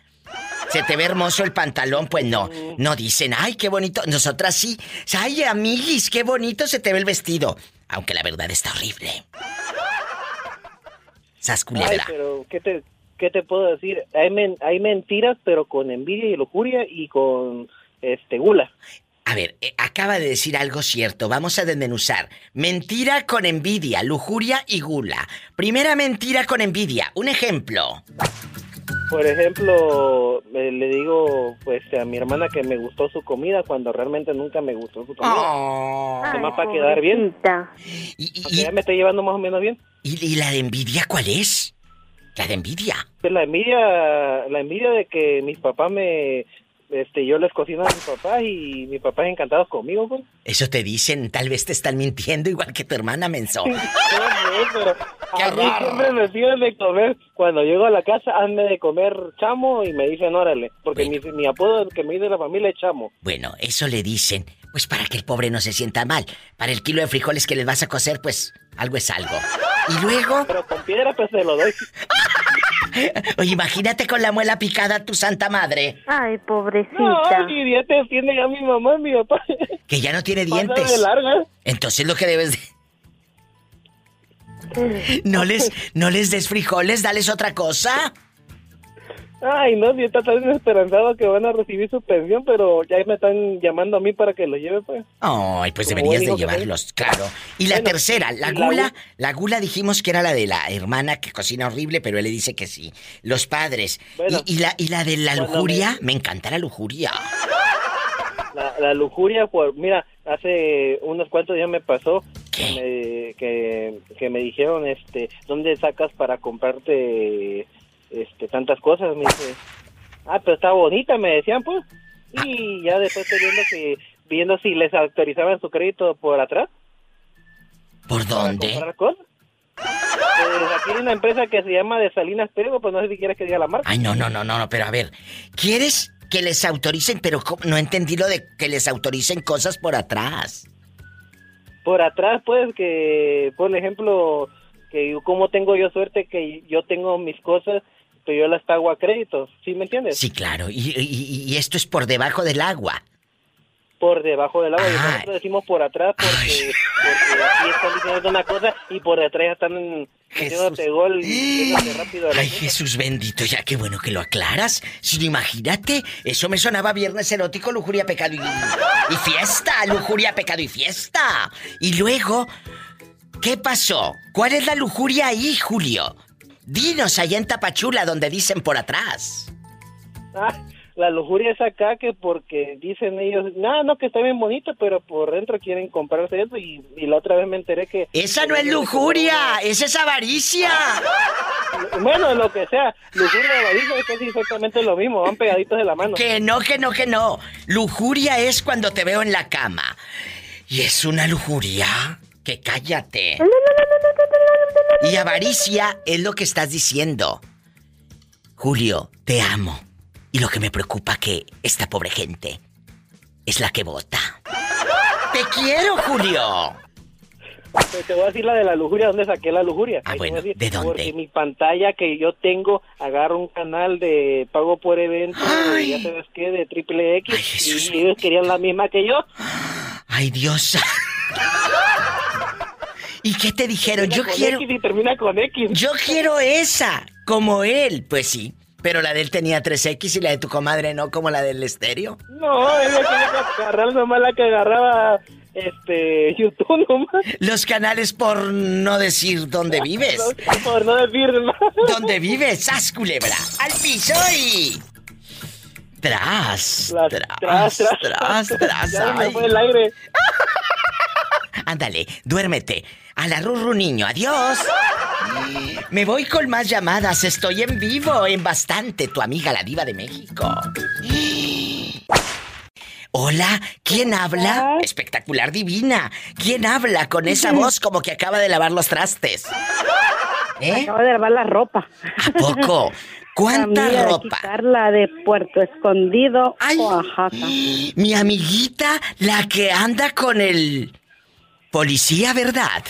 Se te ve hermoso el pantalón, pues no. No dicen, ay, qué bonito. Nosotras sí. Ay, amiguis, qué bonito se te ve el vestido. Aunque la verdad está horrible. Ay, pero ¿qué te, qué te puedo decir? Hay, hay mentiras, pero con envidia y lujuria y con este gula. A ver, eh, acaba de decir algo cierto. Vamos a desmenuzar. Mentira con envidia, lujuria y gula. Primera mentira con envidia. Un ejemplo. Por ejemplo, le digo pues a mi hermana que me gustó su comida cuando realmente nunca me gustó su comida. Oh. Nomás para quedar bien. Y, ya me está llevando más o menos bien. ¿Y, ¿Y, la de envidia cuál es? La de envidia. Pues la envidia, la envidia de que mis papás me, este, yo les cocino a mi papá y mi papá es encantado conmigo, pues. Eso te dicen, tal vez te están mintiendo igual que tu hermana Menso. *laughs* no, pero *laughs* a mí siempre me piden de comer. Cuando llego a la casa, hazme de comer chamo y me dicen, órale. Porque mi, mi, apodo que me dice la familia es chamo. Bueno, eso le dicen, pues para que el pobre no se sienta mal. Para el kilo de frijoles que les vas a cocer, pues algo es algo. Y luego... Pero con piedra pues se lo doy. *laughs* *laughs* Oye, imagínate con la muela picada tu santa madre. Ay, pobrecita. No, mi dientes tiene ya mi mamá y mi papá. Que ya no tiene dientes. Entonces lo que debes de... No les, no les des frijoles, dales otra cosa. Ay, no, si está tan desesperanzado que van a recibir su pensión, pero ya me están llamando a mí para que lo lleve, pues. Ay, pues deberías de llevarlos, claro. Y la tercera, la gula, la... gula dijimos que era la de la hermana que cocina horrible, pero él le dice que sí. Los padres. y, la, y la de la lujuria, me... encanta la lujuria. La, lujuria, pues, mira, hace unos cuantos días me pasó Que, que, que me dijeron, este, ¿dónde sacas para comprarte este, tantas cosas. Me dice, ah, pero está bonita, me decían, pues. Y ya después viendo que viendo si les autorizaban su crédito por atrás. ¿Por dónde? Pues aquí hay una empresa que se llama de Salinas Pérez, pues no sé si quieres que diga la marca. Ay, no, no, no, no, pero a ver, ¿quieres que les autoricen, pero no entendí lo de que les autoricen cosas por atrás? Por atrás, pues, que, por ejemplo, que como tengo yo suerte que yo tengo mis cosas yo las pago a crédito, ¿sí me entiendes? Sí, claro. Y, esto es por debajo del agua. Por debajo del agua. Y nosotros decimos por atrás porque, porque aquí están diciendo una cosa y por detrás están metiéndote gol rápido. Ay, Jesús bendito, ya qué bueno que lo aclaras. Si no, imagínate, eso me sonaba viernes erótico, lujuria, pecado y, y fiesta. Lujuria, pecado y fiesta. Y luego... ¿Qué pasó? ¿Cuál es la lujuria ahí, Julio? Dinos allá en Tapachula donde dicen por atrás. Ah, la lujuria es acá que porque dicen ellos, no, no, que está bien bonito, pero por dentro quieren comprarse eso y, la otra vez me enteré que... Esa no es lujuria, esa es avaricia. *laughs* Bueno, lo que sea, lujuria y avaricia es casi exactamente lo mismo, van pegaditos de la mano. Que no, que no, que no. Lujuria es cuando te veo en la cama. Y es una lujuria que cállate. Y avaricia es lo que estás diciendo. Julio, te amo. Y lo que me preocupa que esta pobre gente es la que vota. ¡Te quiero, Julio! te voy a decir la de la lujuria, ¿dónde saqué la lujuria? Ah, bueno, ¿de dónde? Porque mi pantalla que yo tengo agarra un canal de pago por evento, ya sabes qué, de triple X, y ellos querían la misma que yo. ¡Ay, Dios! ¿Y qué te dijeron? yo quiero. termina con X. Yo quiero esa, como él. Pues sí. Pero la de él tenía 3X y la de tu comadre no, como la del estéreo. No, ella quería agarrar nomás la que agarraba este YouTube nomás. Los canales por no decir dónde *laughs* vives. por no decir más. ¿Dónde vives? ¡Sas, culebra! ¡Al piso y... Tras, tras, tras, tras, tras, ya me fue el aire. *laughs* Ándale, duérmete. A la Rurru niño, adiós. Me voy con más llamadas. Estoy en vivo, en bastante. Tu amiga, la diva de México. Hola, ¿quién habla? Espectacular divina. ¿Quién habla con esa voz como que acaba de lavar los trastes? ¿Eh? Acaba de lavar la ropa. ¿A poco? *laughs* ¿Cuánta ropa? Carla de Puerto Escondido, Oaxaca. Mi amiguita, la que anda con el policía, ¿verdad?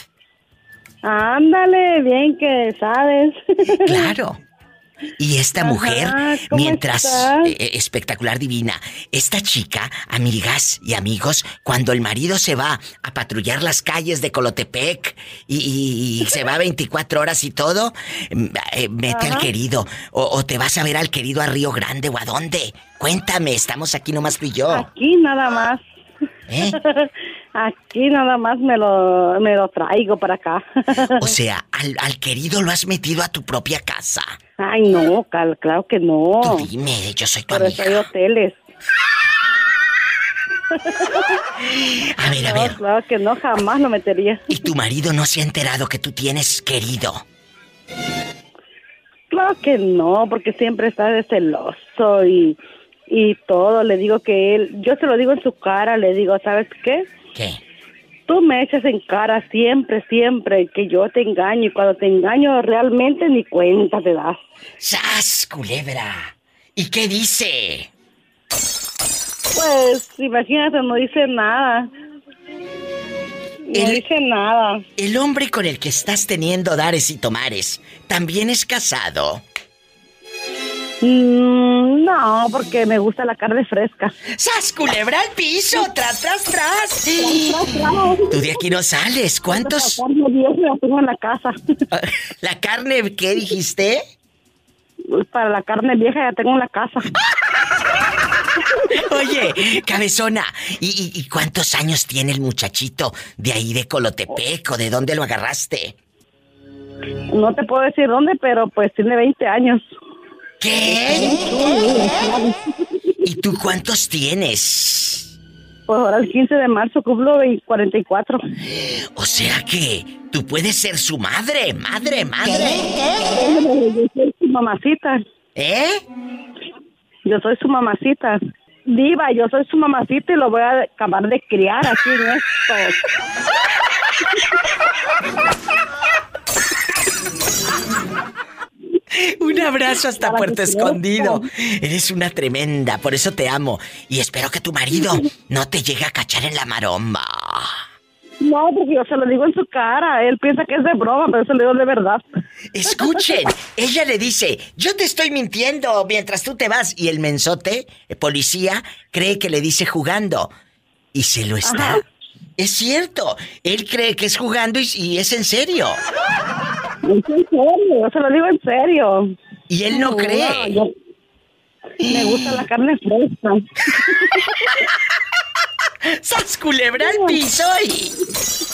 Ándale, bien que sabes. *laughs* Claro. Y esta mujer, mientras eh, eh, espectacular divina, esta chica, amigas y amigos, cuando el marido se va a patrullar las calles de Colotepec y, se va 24 horas y todo, mm, eh, mete al querido. O, te vas a ver al querido a Río Grande o a dónde. Cuéntame, estamos aquí nomás tú y yo. Aquí nada más. ¿Eh? *laughs* Aquí nada más me lo, me lo traigo para acá. O sea, al, al querido lo has metido a tu propia casa. Ay, no, claro que no. Tú dime, yo soy tu Pero amiga. hay hoteles. A ver, a ver. Claro que no, jamás lo metería. ¿Y tu marido no se ha enterado que tú tienes querido? Claro que no, porque siempre está de celoso y, y todo. Le digo que él, yo se lo digo en su cara, le digo, ¿sabes qué? ¿Qué? Tú me echas en cara siempre, siempre que yo te engaño y cuando te engaño realmente ni cuenta te das. ¡Sas, culebra! ¿Y qué dice? Pues, imagínate, no dice nada. No dice nada. El hombre con el que estás teniendo dares y tomares, ¿también es casado? Mm, no, porque me gusta la carne fresca. ¡Sas, culebra al piso! ¡Tras, tras, tras! Tú de aquí no sales. ¿Cuántos? La carne vieja la tengo en la casa. *laughs* ¿La carne qué dijiste? Para la carne vieja ya tengo en la casa. *laughs* Oye, cabezona, ¿y, ¿y, cuántos años tiene el muchachito de ahí de Colotepec o de dónde lo agarraste? No te puedo decir dónde, pero pues tiene 20 años. ¿Qué? ¿Y tú cuántos tienes? Pues ahora el 15 de marzo cumplo 44. O sea que tú puedes ser su madre, madre, madre. Yo soy su mamacita. ¿Eh? Yo soy su mamacita. Diva, yo soy su mamacita y lo voy a acabar de criar aquí en esto. *laughs* *laughs* Un abrazo hasta Puerto Escondido. Eres una tremenda, por eso te amo. Y espero que tu marido no te llegue a cachar en la maromba. No, porque yo se lo digo en su cara. Él piensa que es de broma, pero se lo digo de verdad. Escuchen, ella le dice, yo te estoy mintiendo mientras tú te vas. Y el mensote, el policía, cree que le dice jugando. Y se lo está. Es cierto, él cree que es jugando y, es en serio. En serio, se lo digo en serio. Y él no, cree. me gusta la carne fresca. *laughs* ¡Sas culebra al piso y...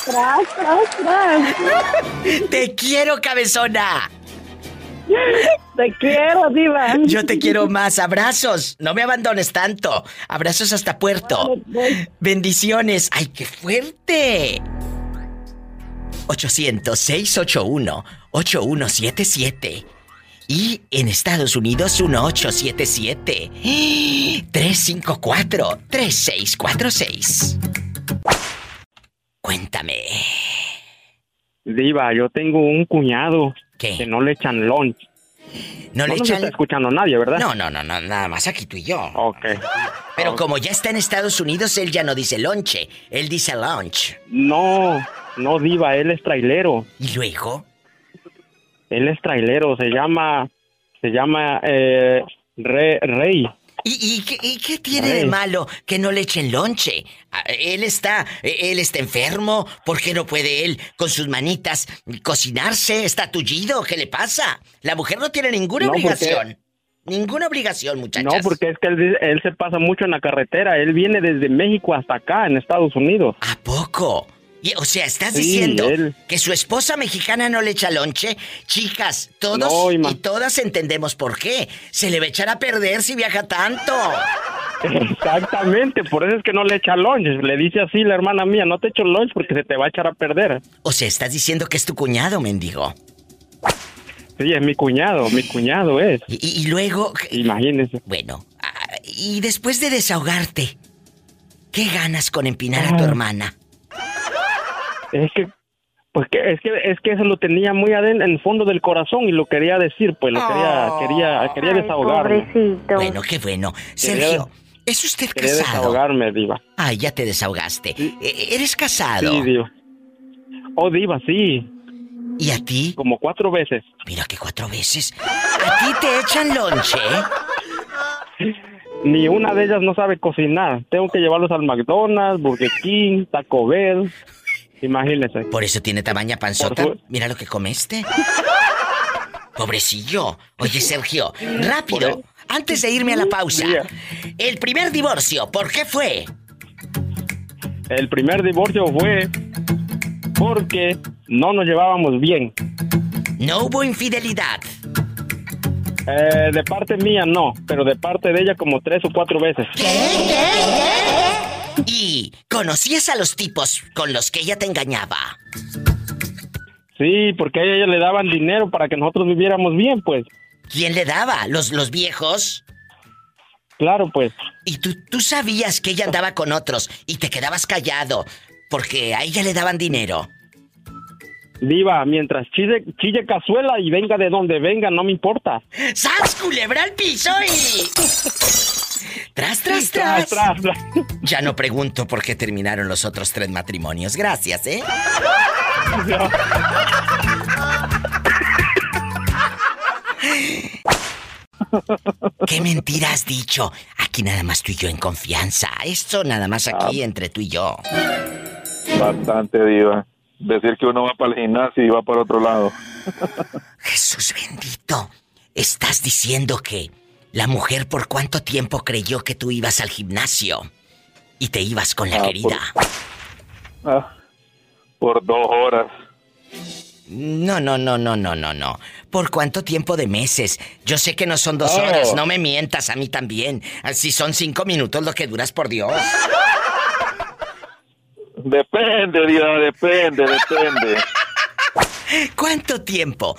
Tras, tras, tras. ¡Te quiero, cabezona! Te quiero, diva. Yo te quiero más. Abrazos. No me abandones tanto. Abrazos hasta Puerto. Bendiciones. ¡Ay, qué fuerte! 800-681-8177. Y en Estados Unidos, 1877-354-3646. Cuéntame. Diva, yo tengo un cuñado ¿Qué? que no le echan lunch. No, le nos echan. está escuchando nadie, ¿verdad? No, no, no, no, nada más aquí tú y yo. Ok. Pero como ya está en Estados Unidos, él ya no dice lonche, él dice lunch. No, no, Diva, él es trailero. ¿Y luego? Él es trailero, se llama. Se llama. Eh, Re- Rey. ¿Y, y qué, y qué tiene de malo que no le echen lonche? Ah, Él está, él está enfermo, ¿por qué no puede él con sus manitas cocinarse? ¿Está tullido? ¿Qué le pasa? La mujer no tiene ninguna No, porque- obligación. Ninguna obligación, muchachas. No, porque es que él, él se pasa mucho en la carretera. Él viene desde México hasta acá, en Estados Unidos. ¿A poco? Y, o sea, ¿estás Sí, diciendo él. que su esposa mexicana no le echa lonche? Chicas, todos No, y todas entendemos por qué. Se le va a echar a perder si viaja tanto. Exactamente, por eso es que no le echa lunch. Le dice así la hermana mía, no te echo lunch porque se te va a echar a perder. O sea, estás diciendo que es tu cuñado, mendigo. Sí, es mi cuñado, mi cuñado es. Y, y luego... Imagínese. Bueno, ah, y después de desahogarte, ¿Qué ganas con empinar a tu hermana? Es que pues que es que es que eso lo tenía muy adentro en el fondo del corazón y lo quería decir, pues lo quería quería quería desahogarme. Bueno, qué bueno. Sergio, ¿es usted Quería casado? desahogarme, diva. Ay, ya te desahogaste. E- ¿Eres casado? Sí, diva. Oh, diva, sí. ¿Y a ti? Como cuatro veces. Mira que cuatro veces. ¿A ti te echan lonche? Ni una de ellas no sabe cocinar. Tengo que llevarlos al McDonald's, Burger King, Taco Bell. Imagínese. Por eso tiene tamaña panzota. Su- Mira lo que comeste. Pobrecillo. Oye, Sergio, rápido. Antes de irme a la pausa. El primer divorcio, ¿por qué fue? El primer divorcio fue porque no nos llevábamos bien. No hubo infidelidad. Eh, de parte mía no, pero de parte de ella como tres o cuatro veces. ¿Y conocías a los tipos con los que ella te engañaba? Sí, porque a ella le daban dinero para que nosotros viviéramos bien, pues. ¿Quién le daba? ¿Los, los viejos? Claro, pues. Y tú, tú sabías que ella andaba con otros y te quedabas callado porque a ella le daban dinero. Diva, mientras chille, chille cazuela y venga de donde venga, no me importa. ¡Sas, culebra al piso y... Tras, tras, Tras, tras. tras, tras. Ya no pregunto por qué terminaron los otros tres matrimonios. Gracias, ¿eh? ¿Qué mentira has dicho? Aquí nada más tú y yo en confianza. Esto nada más aquí entre tú y yo. Bastante diva. Decir que uno va para el gimnasio y va para otro lado. Jesús bendito. Estás diciendo que la mujer por cuánto tiempo creyó que tú ibas al gimnasio y te ibas con la Ah, querida. Ah, por dos horas. No, no, no, no, no, no, no. ¿Por cuánto tiempo de meses? Yo sé que no son dos Oh. horas, no me mientas a mí también. Si son cinco minutos lo que duras, por Dios. Depende, diva, depende, depende. *laughs* ¿Cuánto tiempo?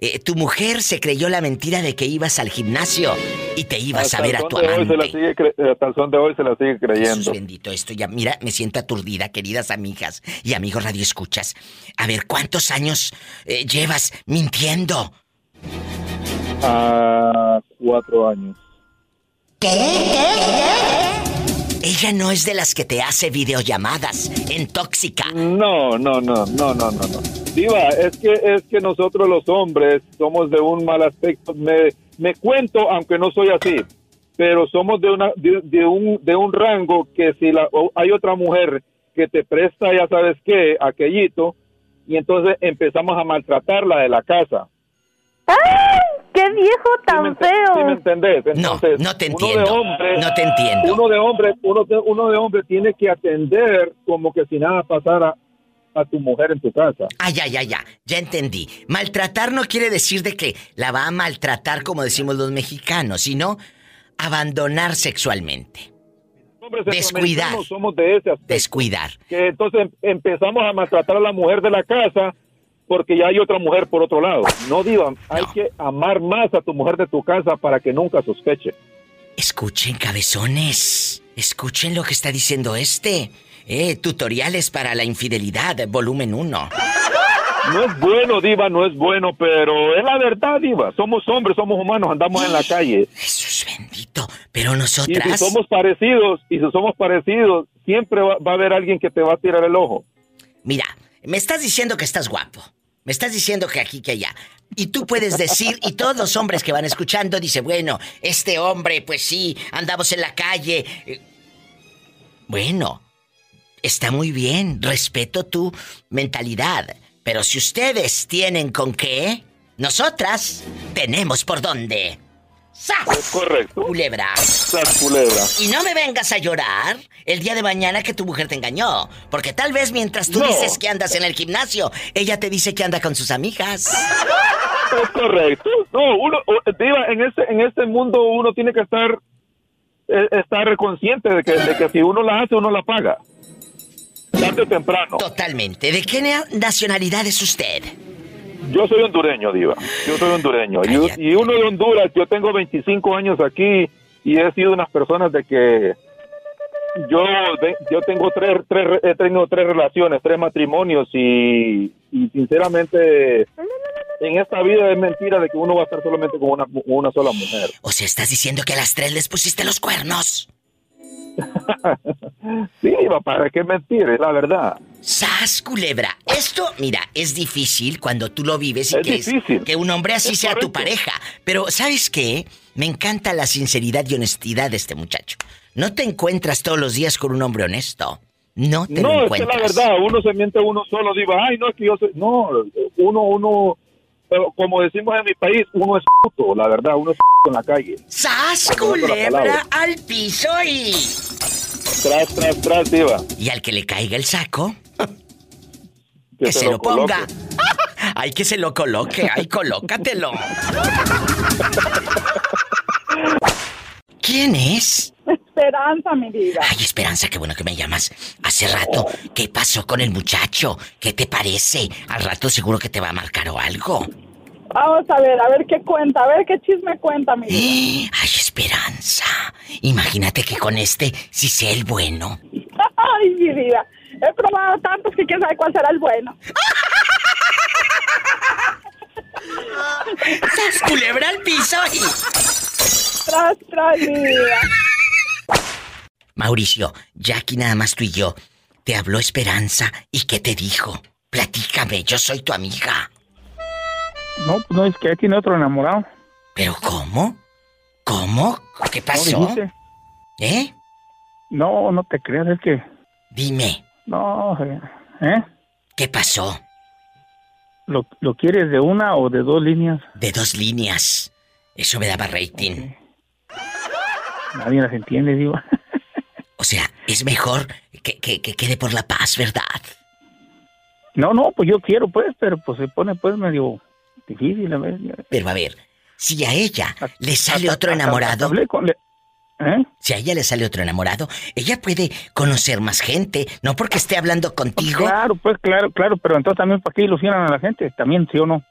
Eh, tu mujer se creyó la mentira de que ibas al gimnasio y te ibas a ver a tu amante. hasta el son de hoy se la sigue Jesús creyendo. bendito, esto ya, mira, me siento aturdida, queridas amigas y amigos Radio Escuchas. A ver, ¿cuántos años eh, llevas mintiendo? Ah, cuatro años. Ella no es de las que te hace videollamadas en tóxica. No, no, no, no, no, no, no. Diva, es que es que nosotros los hombres somos de un mal aspecto. Me, me cuento, aunque no soy así, pero somos de una de, un de un rango que si la, hay otra mujer que te presta, ya sabes qué, aquellito, y entonces empezamos a maltratarla de la casa. ¡Qué viejo tan ¿Sí me feo! entendés? Entonces, no te uno entiendo, de hombre, no te entiendo. Uno de hombre, uno de, uno de hombre tiene que atender como que si nada pasara a tu mujer en tu casa. Ah, ya, ya, ya. Ya entendí. Maltratar no quiere decir de que la va a maltratar como decimos los mexicanos, sino abandonar sexualmente. Descuidar. Somos de ese aspecto. Descuidar. Que entonces em- empezamos a maltratar a la mujer de la casa porque ya hay otra mujer por otro lado. No digan, hay que amar más a tu mujer de tu casa para que nunca sospeche. Escuchen, cabezones. Escuchen lo que está diciendo este. Eh, tutoriales para la infidelidad, volumen 1. No es bueno, Diva, no es bueno, pero es la verdad, Diva. Somos hombres, somos humanos, andamos en la calle. Jesús bendito. Pero Y nosotras. si somos parecidos, y si somos parecidos, siempre va, va a haber alguien que te va a tirar el ojo. Mira, me estás diciendo que estás guapo. Me estás diciendo que aquí, que allá. Y tú puedes decir, y todos los hombres que van escuchando dicen, bueno, este hombre, pues sí, andamos en la calle. Eh, Bueno, está muy bien, respeto tu mentalidad. Pero si ustedes tienen con qué, nosotras tenemos por dónde. ¡Sas! correcto. Culebra. ¡Sas, culebra! Y no me vengas a llorar el día de mañana que tu mujer te engañó. Porque tal vez mientras tú No. dices que andas en el gimnasio, ella te dice que anda con sus amigas. Es correcto. No, uno, Diva, en este, en este mundo uno tiene que estar, eh, estar consciente de que, de que si uno la hace, uno la paga. Tarde o temprano. Totalmente. ¿De qué na- nacionalidad es usted? Yo soy hondureño, Diva. Yo soy hondureño. Y, y uno de Honduras, yo tengo 25 años aquí y he sido unas personas de que yo, yo tengo tres, tres, he tenido tres relaciones, tres matrimonios y, y sinceramente en esta vida es mentira de que uno va a estar solamente con una, una sola mujer. O sea, estás diciendo que a las tres les pusiste los cuernos. *laughs* sí, papá, que es mentira, es la verdad. ¡Sas, culebra! Esto, mira, es difícil cuando tú lo vives y Es que, difícil. que un hombre así Es sea tu pareja. Pero, ¿sabes qué? Me encanta la sinceridad y honestidad de este muchacho. No te encuentras todos los días con un hombre honesto. No te no, lo es que encuentras. la verdad, uno se miente uno solo, digo, ay, no, es que yo soy... No, uno, uno, pero como decimos en mi país, uno es puto, la verdad, uno es puto en la calle. ¡Sas, culebra al piso y... Tras, tras, tras, diva. Y al que le caiga el saco, Que que se se lo lo ponga. coloque. *laughs* Ay, que se lo coloque. Ay, colócatelo. *laughs* ¿Quién es? Esperanza, mi vida. Ay, Esperanza, qué bueno que me llamas. Hace rato, ¿qué pasó con el muchacho? ¿Qué te parece? Al rato seguro que te va a marcar o algo. Vamos a ver, a ver qué cuenta, a ver qué chisme cuenta, mi vida. *gasps* Ay, Esperanza. Imagínate que con este sí sea el bueno. *laughs* Ay, mi vida. He probado tantos que quién sabe cuál será el bueno. ¡Sas, culebra al piso y... Tras, tras, vida. Mauricio, ya aquí nada más tú y yo. Te habló Esperanza y ¿qué te dijo? Platícame, yo soy tu amiga. No, pues no, es que tiene otro enamorado. ¿Pero cómo? ¿Cómo? ¿Qué pasó? ¿Eh? No, no te creas, es que... Dime. No, eh, ¿eh? ¿Qué pasó? ¿Lo, ¿Lo quieres de una o de dos líneas? De dos líneas. Eso me daba rating. Nadie las entiende, digo. O sea, es mejor que, que, que quede por la paz, ¿verdad? No, no, pues yo quiero, pues, pero pues se pone pues medio difícil a ver. Pero a ver, si a ella le sale hasta- otro hasta- enamorado... hablé con le- ¿Eh? Si a ella le sale otro enamorado, ella puede conocer más gente, no porque esté hablando contigo. Claro, pues claro, claro, pero entonces también para qué ilusionan a la gente, también sí o no.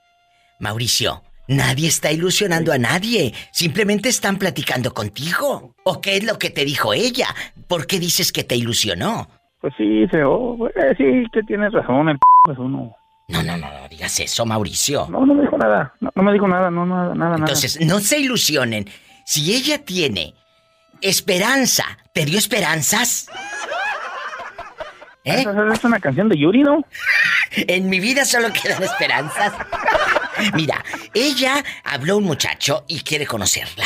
Mauricio, nadie está ilusionando a nadie. Simplemente están platicando contigo. ¿O qué es lo que te dijo ella? ¿Por qué dices que te ilusionó? Pues sí, se, oh, pues, eh, sí, que tienes razón, el pues uno. No, no, no, no digas eso, Mauricio. No, no me dijo nada, no, no me dijo nada, no, nada, nada, nada. Entonces, no se ilusionen. Si ella tiene esperanza, ¿te dio esperanzas? ¿Eh? Esa es una canción de Yuri, ¿no? *laughs* En mi vida solo quedan esperanzas. *laughs* Mira, ella habló a un muchacho y quiere conocerla.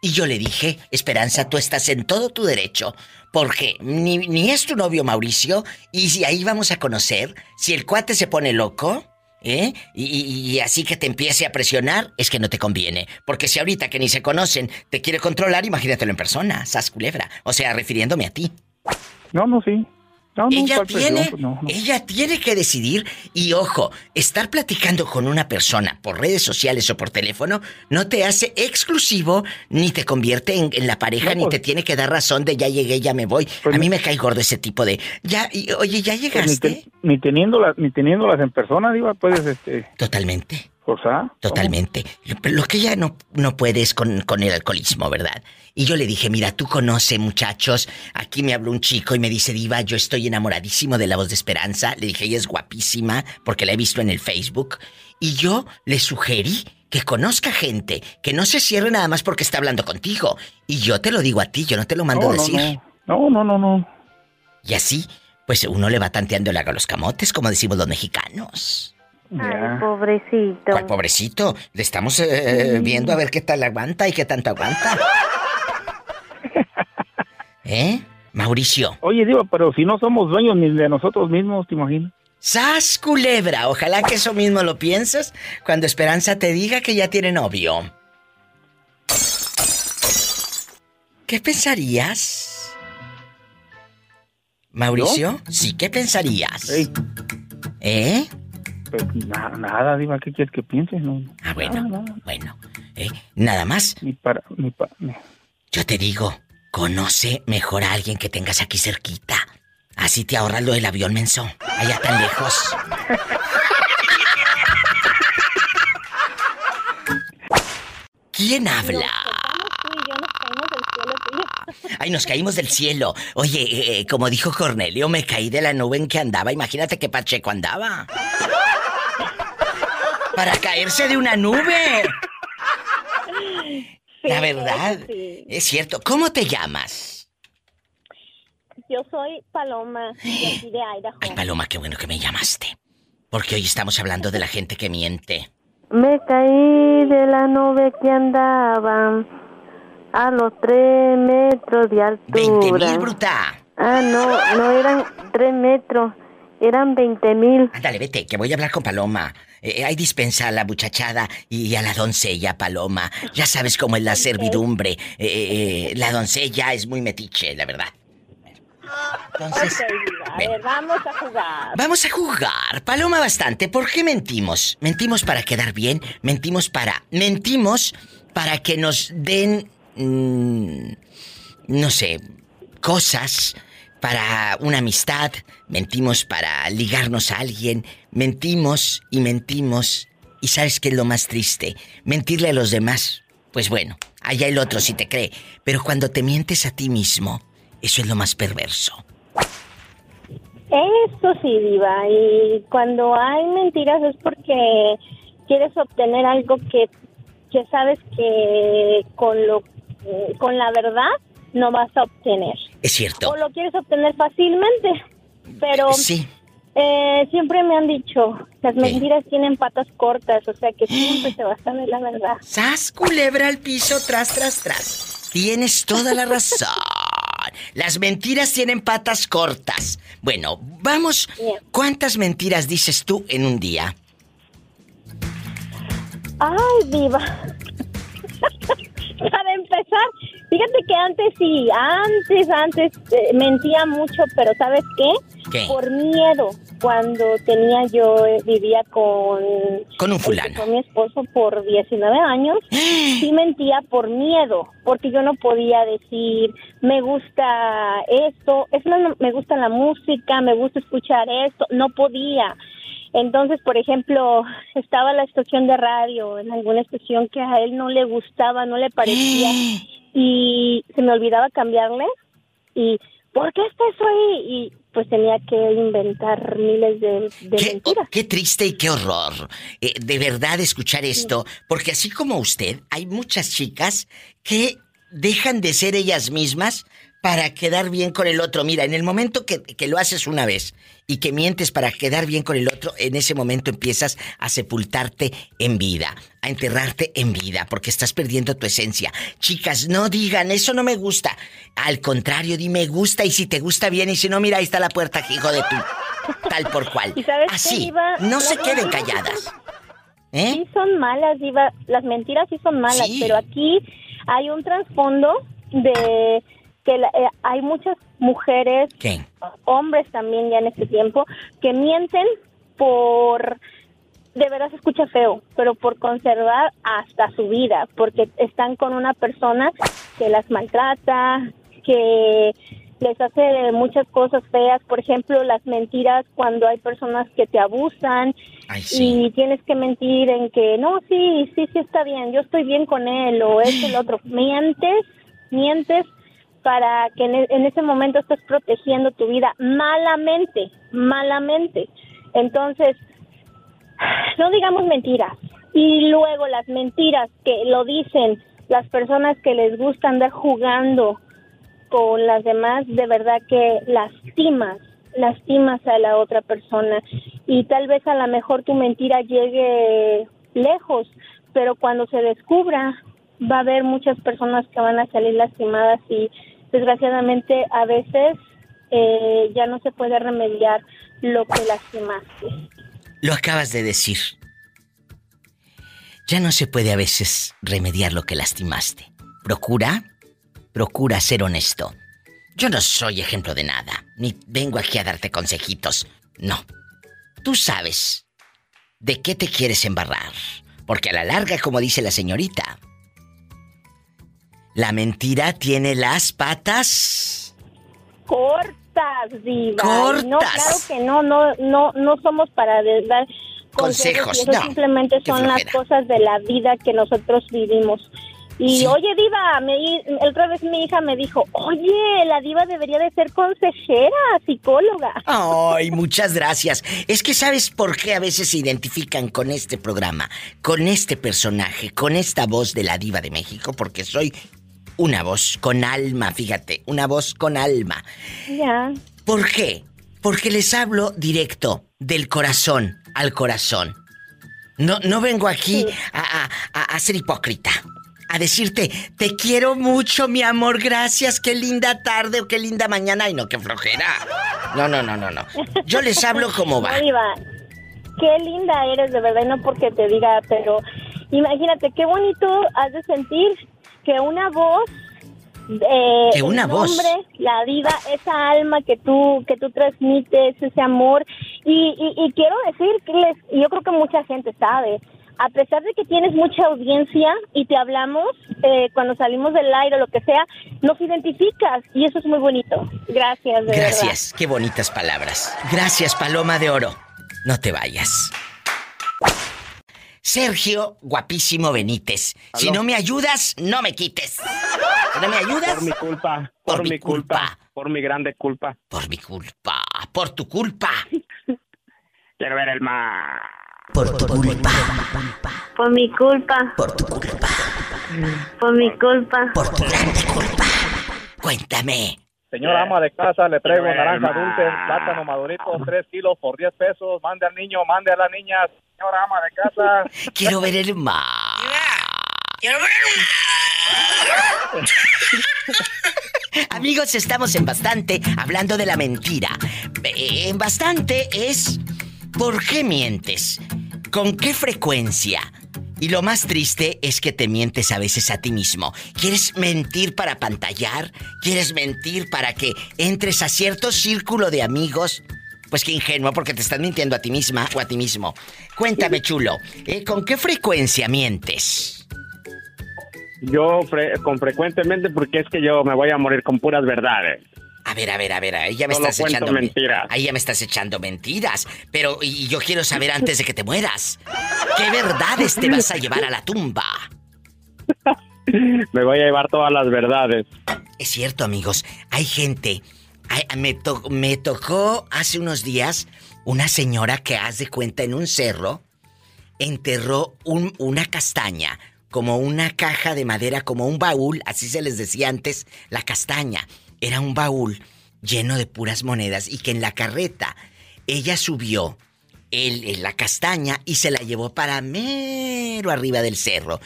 Y yo le dije, Esperanza, tú estás en todo tu derecho, porque ni, ni es tu novio Mauricio, y si ahí vamos a conocer, si el cuate se pone loco, ¿eh? Y, y- así que te empiece a presionar, es que no te conviene. Porque si ahorita que ni se conocen te quiere controlar, imagínatelo en persona, sas culebra. O sea, refiriéndome a ti. No, no, sí. No, no, Ella tiene, Pues no, ella tiene que decidir y ojo, estar platicando con una persona por redes sociales o por teléfono no te hace exclusivo ni te convierte en, en la pareja ni pues- te tiene que dar razón de ya llegué, ya me voy. A mí me cae gordo ese tipo de ya y- oye ya Pues ni, llegaste. te- ni teniéndolas, ni teniéndolas en persona, digo, puedes, este... Totalmente. Forzar. Totalmente. Lo, que ella no, no puede es con, con el alcoholismo, ¿verdad? Y yo le dije, mira, tú conoces muchachos. Aquí me habló un chico y me dice, Diva, yo estoy enamoradísimo de la voz de Esperanza. Le dije, ella es guapísima porque la he visto en el Facebook. Y yo le sugerí que conozca gente, que no se cierre nada más porque está hablando contigo. Y yo te lo digo a ti, yo no te lo mando No, a decir. No, no, no, no. Y así, pues uno le va tanteando el agua a los camotes, como decimos los mexicanos. Ay, pobrecito. ¿Cuál pobrecito? Le estamos eh, viendo a ver qué tal aguanta y qué tanto aguanta. *laughs* ¿Eh? Mauricio. Oye, digo, pero si no somos dueños ni de nosotros mismos, ¿te imaginas? ¡Sas, culebra! Ojalá que eso mismo lo pienses cuando Esperanza te diga que ya tiene novio. ¿Qué pensarías? Mauricio, sí, ¿qué pensarías? ¿Eh? Pues nada, nada, Diva, ¿qué quieres que pienses? No. Ah, bueno, bueno. ¿eh? Nada más. Ni para, ni para... Yo te digo, conoce mejor a alguien que tengas aquí cerquita. Así te ahorras lo del avión menso. Allá tan lejos. ¿Quién habla? Ay, nos caímos del cielo. Oye, eh, eh, como dijo Cornelio, me caí de la nube en que andaba. Imagínate qué Pacheco andaba. Para caerse de una nube. la verdad, es cierto. ¿Cómo te llamas? Yo soy Paloma, de aquí de Idaho. Ay, Paloma, qué bueno que me llamaste. Porque hoy estamos hablando de la gente que miente. Me caí de la nube que andaba a los tres metros de altura. ¡Veinte mil, bruta! Ah, no, no eran tres metros, eran veinte mil. Ándale, vete, que voy a hablar con Paloma. Eh, hay dispensa a la muchachada y a la doncella, Paloma. Ya sabes cómo es la *laughs* servidumbre. Eh, eh, la doncella es muy metiche, la verdad. Entonces, a ver, vamos a jugar. Vamos a jugar. Paloma bastante. ¿Por qué mentimos? Mentimos para quedar bien. Mentimos para. Mentimos para que nos den. Mm, no sé. Cosas. Para una amistad. Mentimos para ligarnos a alguien. Mentimos y mentimos. ¿Y sabes qué es lo más triste? Mentirle a los demás. Pues bueno, allá el otro si te cree. Pero cuando te mientes a ti mismo eso es lo más perverso. Eso sí, Diva. Y cuando hay mentiras es porque quieres obtener algo que, que sabes que con, lo, con la verdad no vas a obtener. Es cierto. O lo quieres obtener fácilmente. Pero sí. Eh, siempre me han dicho, las mentiras tienen patas cortas, o sea que siempre se va a saber la verdad. ¡Sas, culebra al piso, tras, tras, tras! Tienes toda la razón. Las mentiras tienen patas cortas. Bueno, vamos. ¿Cuántas mentiras dices tú en un día? Ay, diva. *laughs* Para empezar, fíjate que antes sí, antes, antes eh, mentía mucho, pero ¿sabes qué? ¿Qué? Por miedo. Cuando tenía yo, eh, vivía con... Con un fulano. Con mi esposo por 19 años. *gasps* sí mentía por miedo, porque yo no podía decir, me gusta esto, es me gusta la música, me gusta escuchar esto, no podía. Entonces, por ejemplo, estaba la estación de radio, en alguna estación que a él no le gustaba, no le parecía, *gasps* y se me olvidaba cambiarle, y ¿por qué estás ahí? Y pues tenía que inventar miles de, mentiras. Qué triste y qué horror. Eh, de verdad escuchar esto, porque así como usted, hay muchas chicas que dejan de ser ellas mismas para quedar bien con el otro. Mira, en el momento que, lo haces una vez y que mientes para quedar bien con el otro, en ese momento empiezas a sepultarte en vida, a enterrarte en vida, porque estás perdiendo tu esencia. Chicas, no digan, eso no me gusta. Al contrario, di me gusta y si te gusta bien y si no, mira, ahí está la puerta, hijo de tú. Tal por cual. Así, no se queden calladas. ¿Eh? Sí son malas, Diva. Las mentiras sí son malas, pero aquí hay un trasfondo de que eh, hay muchas mujeres, hombres también ya en este tiempo, que mienten por, de verdad se escucha feo, pero por conservar hasta su vida, porque están con una persona que las maltrata, que les hace muchas cosas feas, por ejemplo, las mentiras cuando hay personas que te abusan y tienes que mentir en que no, sí, sí, sí está bien, yo estoy bien con él o es el otro. *laughs* Mientes, mientes para que e, en, ese momento estés protegiendo tu vida malamente, malamente. Entonces, no digamos mentiras. Y luego las mentiras que lo dicen las personas que les gusta andar jugando con las demás, de verdad que lastimas, lastimas a la otra persona. Y tal vez a lo mejor tu mentira llegue lejos, pero cuando se descubra, va a haber muchas personas que van a salir lastimadas y desgraciadamente a veces eh, ya no se puede remediar lo que lastimaste. Lo acabas de decir. Ya no se puede a veces remediar lo que lastimaste. Procura, procura ser honesto. Yo no soy ejemplo de nada, ni vengo aquí a darte consejitos. No. Tú sabes de qué te quieres embarrar. Porque a la larga, como dice la señorita, la mentira tiene las patas cortas, diva. Cortas. No, claro que no, no, no, no somos para dar consejos. eso simplemente son las cosas de la vida que nosotros vivimos. Y oye, Diva, me, el otra vez mi hija me dijo, oye, la Diva debería de ser consejera, psicóloga. Ay, muchas gracias. Es que sabes por qué a veces se identifican con este programa, con este personaje, con esta voz de la Diva de México, porque soy una voz con alma, fíjate, una voz con alma. Ya. ¿Por qué? Porque les hablo directo, del corazón al corazón. No, no vengo aquí a, a ser hipócrita a decirte, te quiero mucho, mi amor, gracias, qué linda tarde o qué linda mañana. Ay, no, qué flojera. No, no, no, no, no. Yo les hablo como va. *laughs* qué linda eres, de verdad, no porque te diga, pero imagínate, qué bonito has de sentir que una voz eh, que una voz nombre, la vida esa alma que tú que tú transmites ese amor y, y, y quiero decir que les, yo creo que mucha gente sabe a pesar de que tienes mucha audiencia y te hablamos eh, cuando salimos del aire o lo que sea, nos identificas y eso es muy bonito. Gracias, de Gracias, qué bonitas palabras. Gracias, Paloma de Oro. No te vayas. Sergio, guapísimo Benítez. Si no me ayudas, no me quites. Si no me ayudas. Por mi culpa. Por, mi culpa. Por mi grande culpa. Por mi culpa. Por tu culpa. *laughs* Quiero ver el mar. Por tu culpa. Por mi culpa. Por tu culpa. Por mi culpa. Por tu grande culpa. Cuéntame. Señora ama de casa, le traigo naranja dulce, plátano madurito, 3 kilos por 10 pesos. Mande al niño, mande a la niña. Señora ama de casa. *laughs* Quiero ver el mar. Quiero ver el mar. *laughs* Amigos, estamos en bastante hablando de la mentira. En bastante es ¿Por qué mientes? ¿Con qué frecuencia? Y lo más triste es que te mientes a veces a ti mismo. ¿Quieres mentir para pantallar? ¿Quieres mentir para que entres a cierto círculo de amigos? Pues qué ingenuo porque te estás mintiendo a ti misma o a ti mismo. Cuéntame, chulo, ¿eh? ¿con qué frecuencia mientes? Yo con frecuentemente porque es que yo me voy a morir con puras verdades. A ver, a ver, a ver, ahí ya me estás echando mentiras. Ahí ya me estás echando mentiras. Pero y yo quiero saber antes de que te mueras, ¿qué verdades te vas a llevar a la tumba? *laughs* me voy a llevar todas las verdades. Es cierto, amigos. Hay gente. Me, me tocó hace unos días una señora que haz de cuenta en un cerro enterró una castaña, como una caja de madera, como un baúl, así se les decía antes, la castaña era un baúl lleno de puras monedas y que en la carreta ella subió el, la castaña y se la llevó para mero arriba del cerro.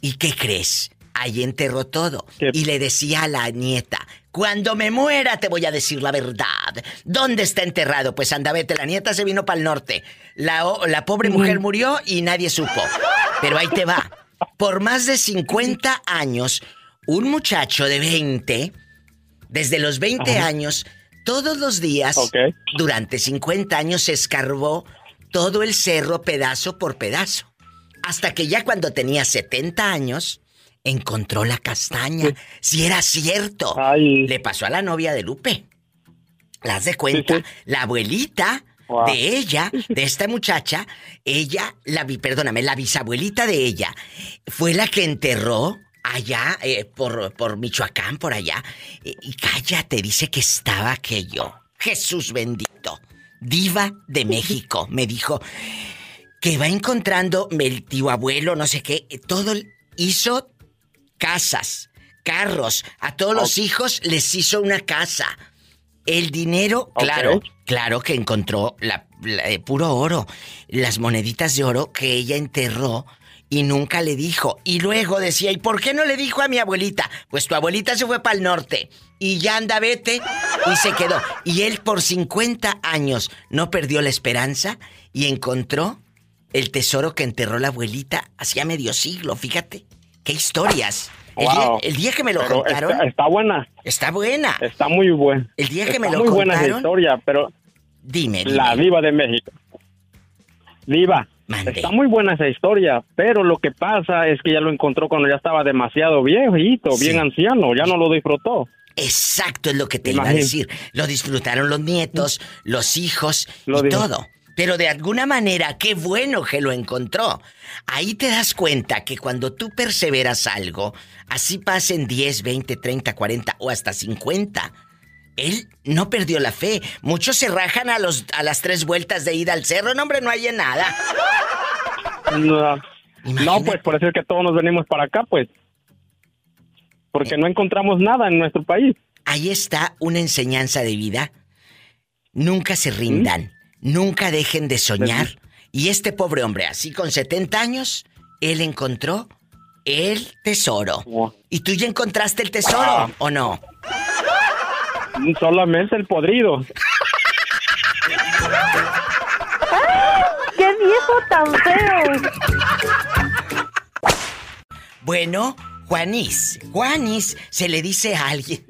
¿Y qué crees? Ahí enterró todo. Y le decía a la nieta, cuando me muera te voy a decir la verdad. ¿Dónde está enterrado? Pues anda, vete, la nieta se vino para el norte. La, la pobre mujer murió y nadie supo. Pero ahí te va. Por más de 50 años, un muchacho de 20 desde los 20 años, todos los días, durante 50 años, se escarbó todo el cerro pedazo por pedazo. Hasta que ya cuando tenía 70 años, encontró la castaña. Si era cierto. Le pasó a la novia de Lupe. ¿Las de cuenta? La abuelita de ella, de esta muchacha, ella, la perdóname, la bisabuelita de ella, fue la que enterró allá, eh, por, por Michoacán, por allá. y cállate, dice que estaba aquello. Jesús bendito. Diva de México, me dijo que va encontrando el tío abuelo, no sé qué, todo hizo casas, carros, a todos los hijos les hizo una casa. El dinero, claro, claro que encontró la, eh, puro oro, las moneditas de oro que ella enterró y nunca le dijo. Y luego decía, ¿y por qué no le dijo a mi abuelita? Pues tu abuelita se fue para el norte y ya anda vete y se quedó. Y él por 50 años no perdió la esperanza y encontró el tesoro que enterró la abuelita hacía medio siglo, fíjate. Qué historias. El, día, que me lo contaron. Está, buena. Está buena. Está muy buena. El día que me lo muy contaron. Muy buena historia, pero. Dime, dime. La Viva de México. Viva. Está muy buena esa historia, pero lo que pasa es que ya lo encontró cuando ya estaba demasiado viejito, bien anciano, ya no lo disfrutó. Exacto, es lo que te iba a decir. Lo disfrutaron los nietos, los hijos y todo. Pero de alguna manera, qué bueno que lo encontró. Ahí te das cuenta que cuando tú perseveras algo, así pasen 10, 20, 30, 40 o hasta 50. Él no perdió la fe. Muchos se rajan a, los, a las tres vueltas de ida al cerro. No, hombre, no hay nada. No. No, pues por eso es que todos nos venimos para acá, pues. Porque no encontramos nada en nuestro país. Ahí está una enseñanza de vida. Nunca se rindan, nunca dejen de soñar. Y este pobre hombre, así con 70 años, él encontró el tesoro. ¿Y tú ya encontraste el tesoro ah. o no? Solamente el podrido. ¡Qué viejo tan feo! Bueno, Juanis, Juanis se le dice a alguien.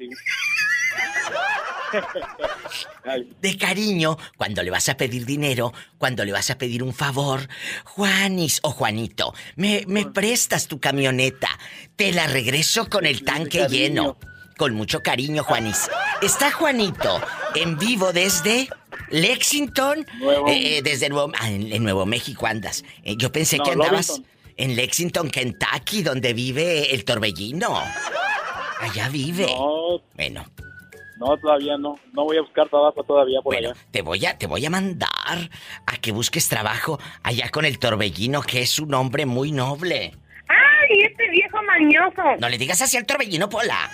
De cariño, cuando le vas a pedir dinero, cuando le vas a pedir un favor, Juanis o Juanito, me, me prestas tu camioneta, te la regreso con el tanque lleno. Con mucho cariño, Juanis. Está Juanito en vivo desde Lexington, eh, eh, desde Nuevo, ah, en, Nuevo México andas. Eh, yo pensé que andabas en Lexington, Kentucky, donde vive el torbellino. Allá vive. No. Bueno. No, todavía no. No voy a buscar trabajo todavía por bueno, Te voy a, te voy a mandar a que busques trabajo allá con el torbellino, que es un hombre muy noble. ¡Ay, este viejo mañoso! No le digas así al torbellino, Pola.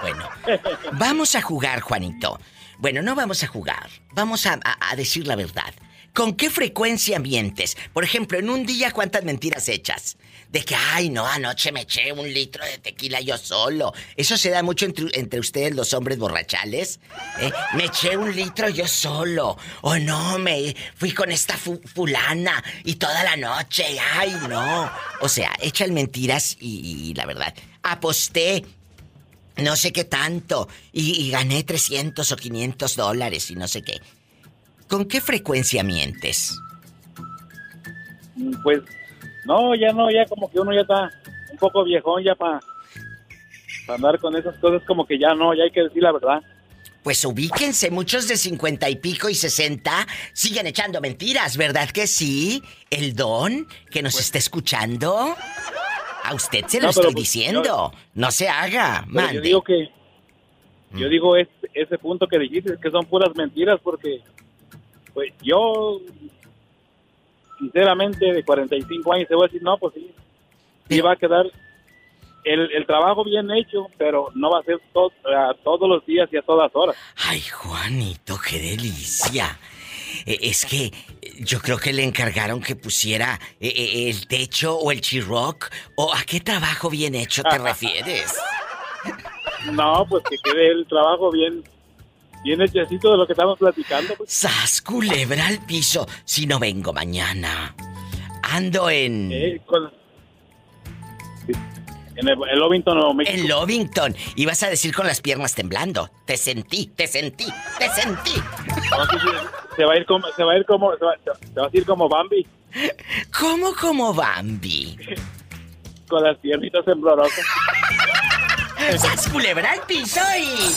Bueno, *laughs* vamos a jugar, Juanito. Bueno, no vamos a jugar. Vamos a, decir la verdad. ¿Con qué frecuencia mientes? Por ejemplo, en un día, ¿cuántas mentiras echas? De que, ay, no, anoche me eché un litro de tequila yo solo. Eso se da mucho entre, ustedes, los hombres borrachales. ¿eh? Me eché un litro yo solo. O no, me fui con esta fulana y toda la noche. Ay, no. O sea, echan mentiras y, y la verdad. Aposté no sé qué tanto, y, gané 300 o 500 dólares y no sé qué. ¿Con qué frecuencia mientes? Pues, no, ya no, ya como que uno ya está un poco viejón ya para andar con esas cosas, como que ya no, ya hay que decir la verdad. Pues ubíquense, muchos de 50 y pico y 60 siguen echando mentiras, ¿verdad que sí? El don que nos pues está escuchando. A usted se lo estoy pues, diciendo. no se haga, Yo digo que. Yo digo ese punto que dijiste, que son puras mentiras, porque. Pues yo. Sinceramente, de 45 años, te voy a decir, no, pues sí. Sí va a quedar el, el, trabajo bien hecho, pero no va a ser todos los días y a todas horas. Ay, Juanito, qué delicia. Eh, es que yo creo que le encargaron que pusiera eh, eh, el techo o el chirroc. ¿O a qué trabajo bien hecho te *laughs* refieres? No, pues que quede el trabajo bien, bien hechecito de lo que estamos platicando. Pues. ¡Sas, culebra al piso! Si no vengo mañana. Ando en... En el, Lovington, Nuevo México. En Lovington. Y vas a decir con las piernas temblando. Te sentí, te sentí, te sentí. se va a ir como, se va a ir como, se va, a ir como Bambi. ¿Cómo como Bambi? *laughs* con las piernitas temblorosas. ¡Sas culebra piso y...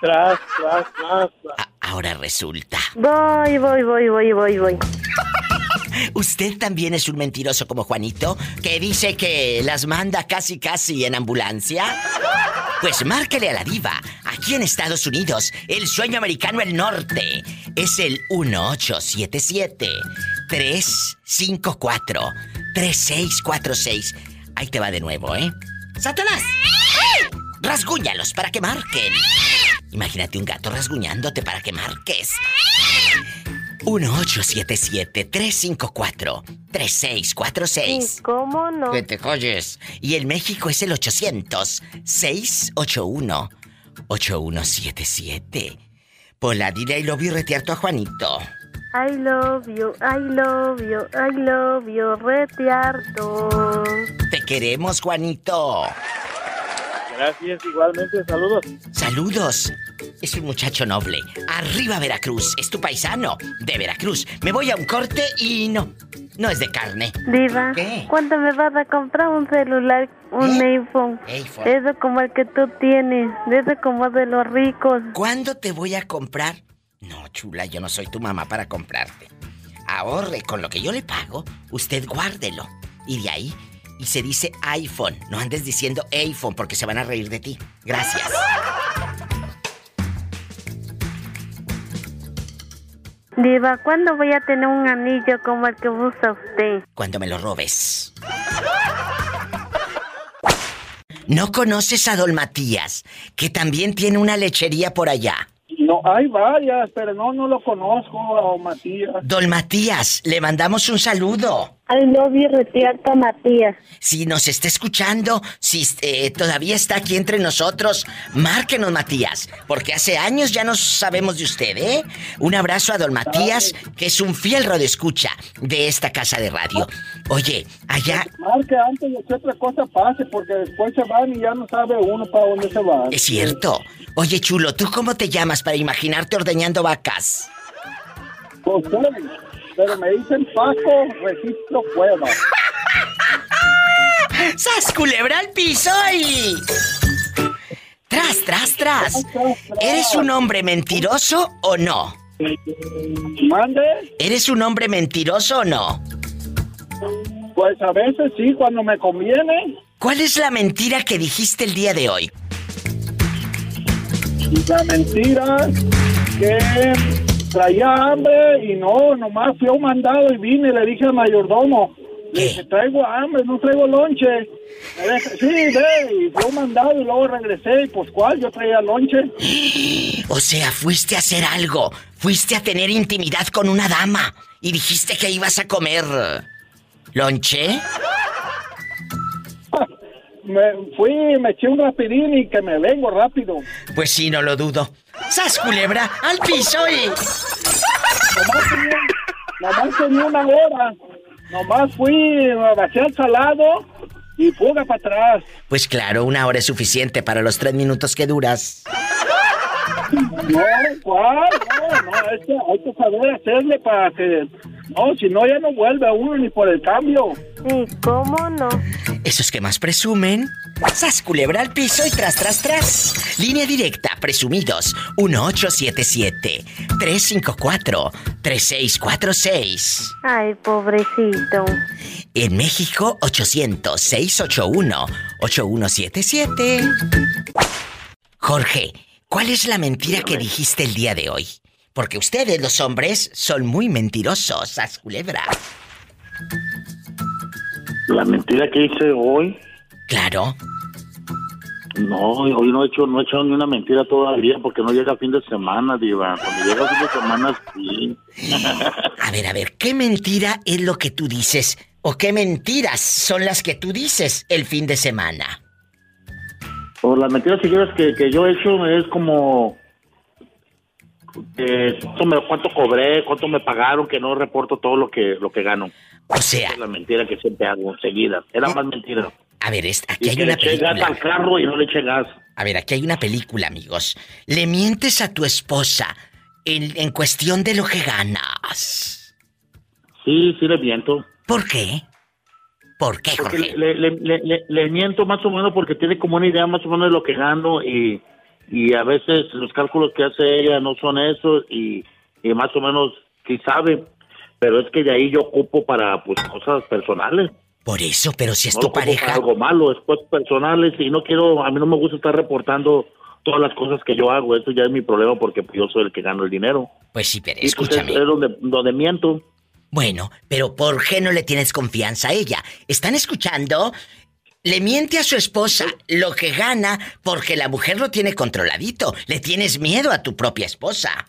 Tras, tras, tras, ahora resulta. Voy, voy, voy, voy, voy, voy. ¿Usted también es un mentiroso como Juanito, que dice que las manda casi casi en ambulancia? Pues márquele a la diva. Aquí en Estados Unidos, el sueño americano el norte es el 1877 354 3646. Ahí te va de nuevo, ¿eh? ¡Satanás! Rasguñalos para que marquen. Imagínate un gato rasguñándote para que marques. 1877-354-3646. ¿Cómo no? Que te calles. Y el México es el 800-681-8177. Pola, dile I love you retearto a Juanito. I love you, I love you, I love you, retearto. Te queremos, Juanito. Gracias, igualmente, saludos. Saludos. Es un muchacho noble. Arriba Veracruz, es tu paisano de Veracruz. Me voy a un corte y no, no es de carne. Diva, ¿Qué? ¿cuándo me vas a comprar un celular, un ¿Eh? iPhone? Eso como el que tú tienes, eso como de los ricos. ¿Cuándo te voy a comprar No, chula, yo no soy tu mamá para comprarte. Ahorre con lo que yo le pago, usted guárdelo. Y de ahí, y se dice iPhone. No andes diciendo iPhone porque se van a reír de ti. Gracias. Diva, ¿cuándo voy a tener un anillo como el que usa usted? Cuando me lo robes. ¿No conoces a Don Matías, que también tiene una lechería por allá? No, hay varias, pero no, no lo conozco, a Don Matías. Don Matías, le mandamos un saludo. I love you, Matías. Si nos está escuchando, si eh, todavía está aquí entre nosotros, márquenos, Matías, porque hace años ya no sabemos de usted, ¿eh? Un abrazo a don Matías, que es un fiel radioescucha de esta casa de radio. Oye, allá... Marque antes de que otra cosa pase, porque después se van y ya no sabe uno para dónde se va. Es cierto. Oye, chulo, ¿tú cómo te llamas para imaginarte ordeñando vacas? Pero me dicen Paco Registro Cueva. ¡Sas culebra al piso y... Tras, tras, tras. ¿Eres un hombre mentiroso o no? ¿Mande? ¿Eres un hombre mentiroso o no? Pues a veces sí, cuando me conviene. ¿Cuál es la mentira que dijiste el día de hoy? La mentira que traía hambre y no, nomás fui a un mandado y vine y le dije al mayordomo, le dije, traigo hambre, no traigo lonche. sí, ve, y fui a un mandado y luego regresé y pues cuál, yo traía lonche. *gasps* O sea, fuiste a hacer algo, fuiste a tener intimidad con una dama y dijiste que ibas a comer lonche. Me fui, me eché un rapidín y que me vengo rápido. Pues sí, no lo dudo. ¡Sas, culebra! ¡Al piso y... Nomás tenía, una hora. Nomás fui, me bajé al salado y fuga para atrás. Pues claro, una hora es suficiente para los tres minutos que duras. No, ¿cuál? No, no, hay que, hay que saber hacerle para que... No, si no, ya no vuelve a uno ni por el cambio. ¿Y cómo no? Esos que más presumen, sas culebra al piso y tras, tras, tras. Línea directa, presumidos, 1877-354-3646. Ay, pobrecito. En México, 800-681-8177. Jorge, ¿cuál es la mentira que dijiste el día de hoy? Porque ustedes, los hombres, son muy mentirosos, sas culebra. La mentira que hice hoy. Claro. No, hoy no he hecho, no he hecho ni una mentira todavía porque no llega fin de semana, Diva. Cuando llega fin de semana, sí. a ver, a ver, ¿qué mentira es lo que tú dices? ¿O qué mentiras son las que tú dices el fin de semana? O las mentiras que, que yo he hecho es como eh, cuánto cobré, cuánto me pagaron, que no reporto todo lo que lo que gano. O sea, es la mentira que siempre hago seguida. Era más mentira. A ver, aquí hay una película. al carro y no le eché gas. A ver, aquí hay una película, amigos. Le mientes a tu esposa en, en cuestión de lo que ganas. Sí, sí le miento. ¿Por qué? ¿Por qué, Jorge? Le, le, le, le, miento más o menos porque tiene como una idea más o menos de lo que gano y y a veces los cálculos que hace ella no son esos y, más o menos sí sabe, pero es que de ahí yo ocupo para pues cosas personales. Por eso, pero si es tu pareja. algo malo, es cosas personales y no quiero, a mí no me gusta estar reportando todas las cosas que yo hago, eso ya es mi problema porque yo soy el que gano el dinero. Pues sí, pero pues, escúchame. es, donde, donde miento. Bueno, pero ¿por qué no le tienes confianza a ella? ¿Están escuchando? Le miente a su esposa lo que gana porque la mujer lo tiene controladito. Le tienes miedo a tu propia esposa.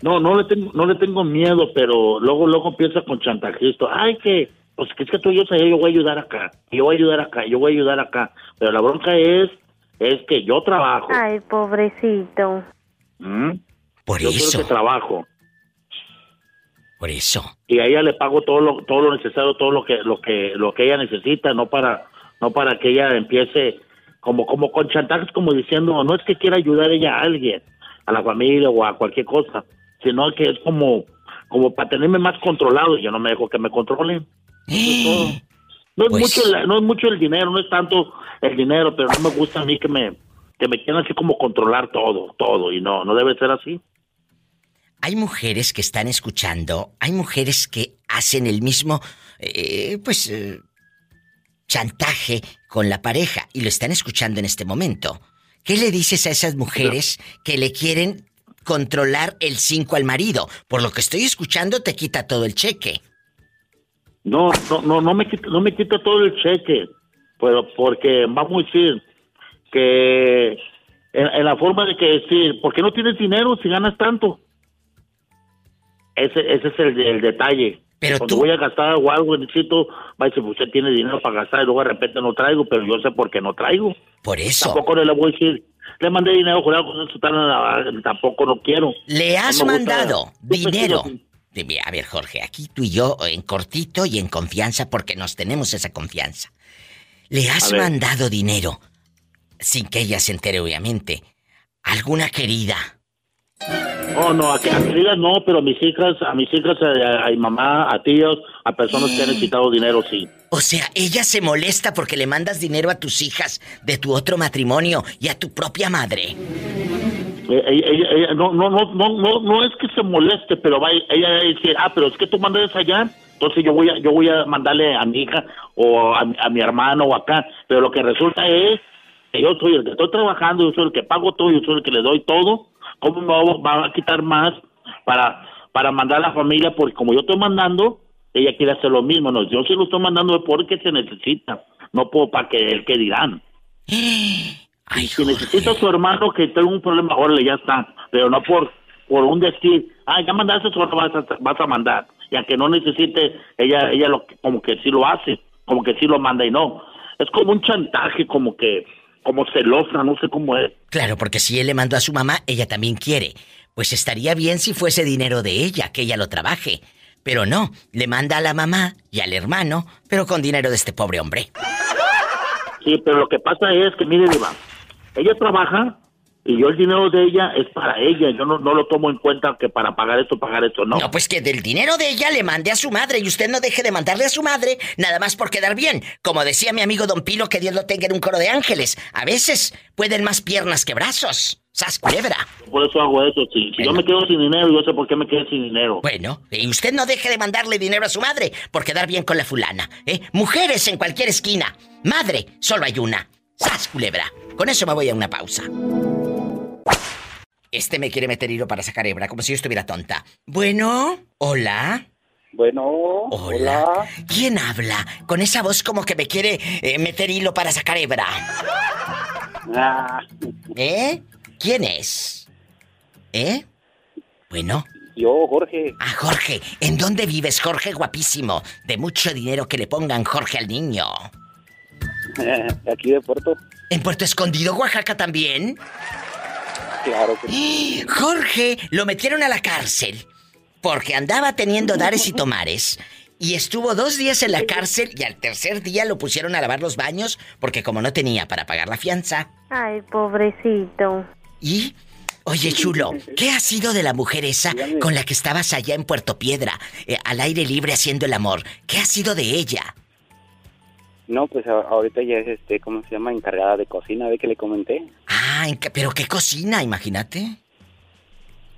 No, no le tengo, no le tengo miedo, pero luego, luego empieza con chantajista. Ay, que, pues que es que tú y yo, yo voy a ayudar acá, yo voy a ayudar acá, yo voy a ayudar acá. Pero la bronca es, es que yo trabajo. Ay, pobrecito. ¿Mm? Por yo eso. que trabajo. Por eso. Y a ella le pago todo lo, todo lo necesario, todo lo que, lo que, lo que ella necesita, no para no para que ella empiece como como con chantajes como diciendo no es que quiera ayudar ella a alguien a la familia o a cualquier cosa sino que es como como para tenerme más controlado. Yo no me dejo que me controlen. *gasps* No es mucho no es mucho el dinero no es tanto el dinero pero no me gusta a mí que me que me quieran así como controlar todo todo y no no debe ser así. Hay mujeres que están escuchando, hay mujeres que hacen el mismo, eh, pues, eh, chantaje con la pareja y lo están escuchando en este momento. ¿Qué le dices a esas mujeres que le quieren controlar el 5 al marido? Por lo que estoy escuchando te quita todo el cheque. No, no, no, no me quita, no me quita todo el cheque, pero porque vamos a decir que en, la forma de que decir, ¿por qué no tienes dinero si ganas tanto? Ese, ese es el, detalle. Pero Cuando voy a gastar o algo necesito, va a decir, usted tiene dinero para gastar y luego de repente no traigo, pero yo sé por qué no traigo. Por eso. Tampoco le voy a decir, le mandé dinero, con tampoco no quiero. Le has mandado dinero. A ver, Jorge, aquí tú y yo en cortito y en confianza porque nos tenemos esa confianza. Le has mandado dinero sin que ella se entere, obviamente. ¿Alguna querida? Oh, no, a, queridas no, pero a mis hijas, a mis hijas, a, mi mamá, a tíos, a personas que han necesitado dinero, sí. O sea, ella se molesta porque le mandas dinero a tus hijas de tu otro matrimonio y a tu propia madre. Ella, no, no, no, no, no, es que se moleste, pero va, ella dice, ah, pero es que tú mandas allá, entonces yo voy a, yo voy a mandarle a mi hija o a, a mi hermano o acá, pero lo que resulta es yo soy el que estoy trabajando, yo soy el que pago todo, yo soy el que le doy todo, ¿cómo me va a quitar más para, para mandar a la familia? Porque como yo estoy mandando, ella quiere hacer lo mismo. No, yo se lo estoy mandando porque se necesita, no puedo para que él que dirán. *gasps* si necesita a su hermano que tenga un problema, órale, ya está. Pero no por, por un decir, ah, ya mandaste, eso vas a, vas a mandar. Y aunque no necesite, ella, ella lo, como que sí lo hace, como que sí lo manda y no. Es como un chantaje, como que como celosa, no sé cómo es. Claro, porque si él le mandó a su mamá, ella también quiere. Pues estaría bien si fuese dinero de ella, que ella lo trabaje. Pero no, le manda a la mamá y al hermano, pero con dinero de este pobre hombre. Sí, pero lo que pasa es que, mire, Iván, ella trabaja y yo el dinero de ella es para ella, yo no, no lo tomo en cuenta que para pagar esto, pagar esto, no. No, pues que del dinero de ella le mande a su madre y usted no deje de mandarle a su madre nada más por quedar bien. Como decía mi amigo Don Pilo, que Dios lo tenga en un coro de ángeles. A veces pueden más piernas que brazos. ¡Sas culebra! Por eso hago eso, sí. Si yo me quedo sin dinero, yo sé por qué me quedé sin dinero. Bueno, y usted no deje de mandarle dinero a su madre por quedar bien con la fulana, ¿eh? Mujeres en cualquier esquina. Madre, solo hay una. ¡Sas culebra! Con eso me voy a una pausa. Este me quiere meter hilo para sacar hebra, como si yo estuviera tonta. Bueno, hola. Bueno, hola. ¿Quién habla? Con esa voz como que me quiere eh, meter hilo para sacar hebra. Ah. ¿Eh? ¿Quién es? ¿Eh? Bueno. Yo, Jorge. Ah, Jorge. ¿En dónde vives, Jorge guapísimo? De mucho dinero que le pongan Jorge al niño. *laughs* Aquí de Puerto. ¿En Puerto Escondido, Oaxaca también? Claro Jorge lo metieron a la cárcel porque andaba teniendo dares y tomares. Y estuvo dos días en la cárcel y al tercer día lo pusieron a lavar los baños porque como no tenía para pagar la fianza. Ay, pobrecito. ¿Y? Oye, chulo, ¿qué ha sido de la mujer esa con la que estabas allá en Puerto Piedra, eh, al aire libre haciendo el amor? ¿Qué ha sido de ella? No, pues ahorita ya es, este, ¿cómo se llama? Encargada de cocina, ¿ve que le comenté? Ah, ¿pero qué cocina? Imagínate.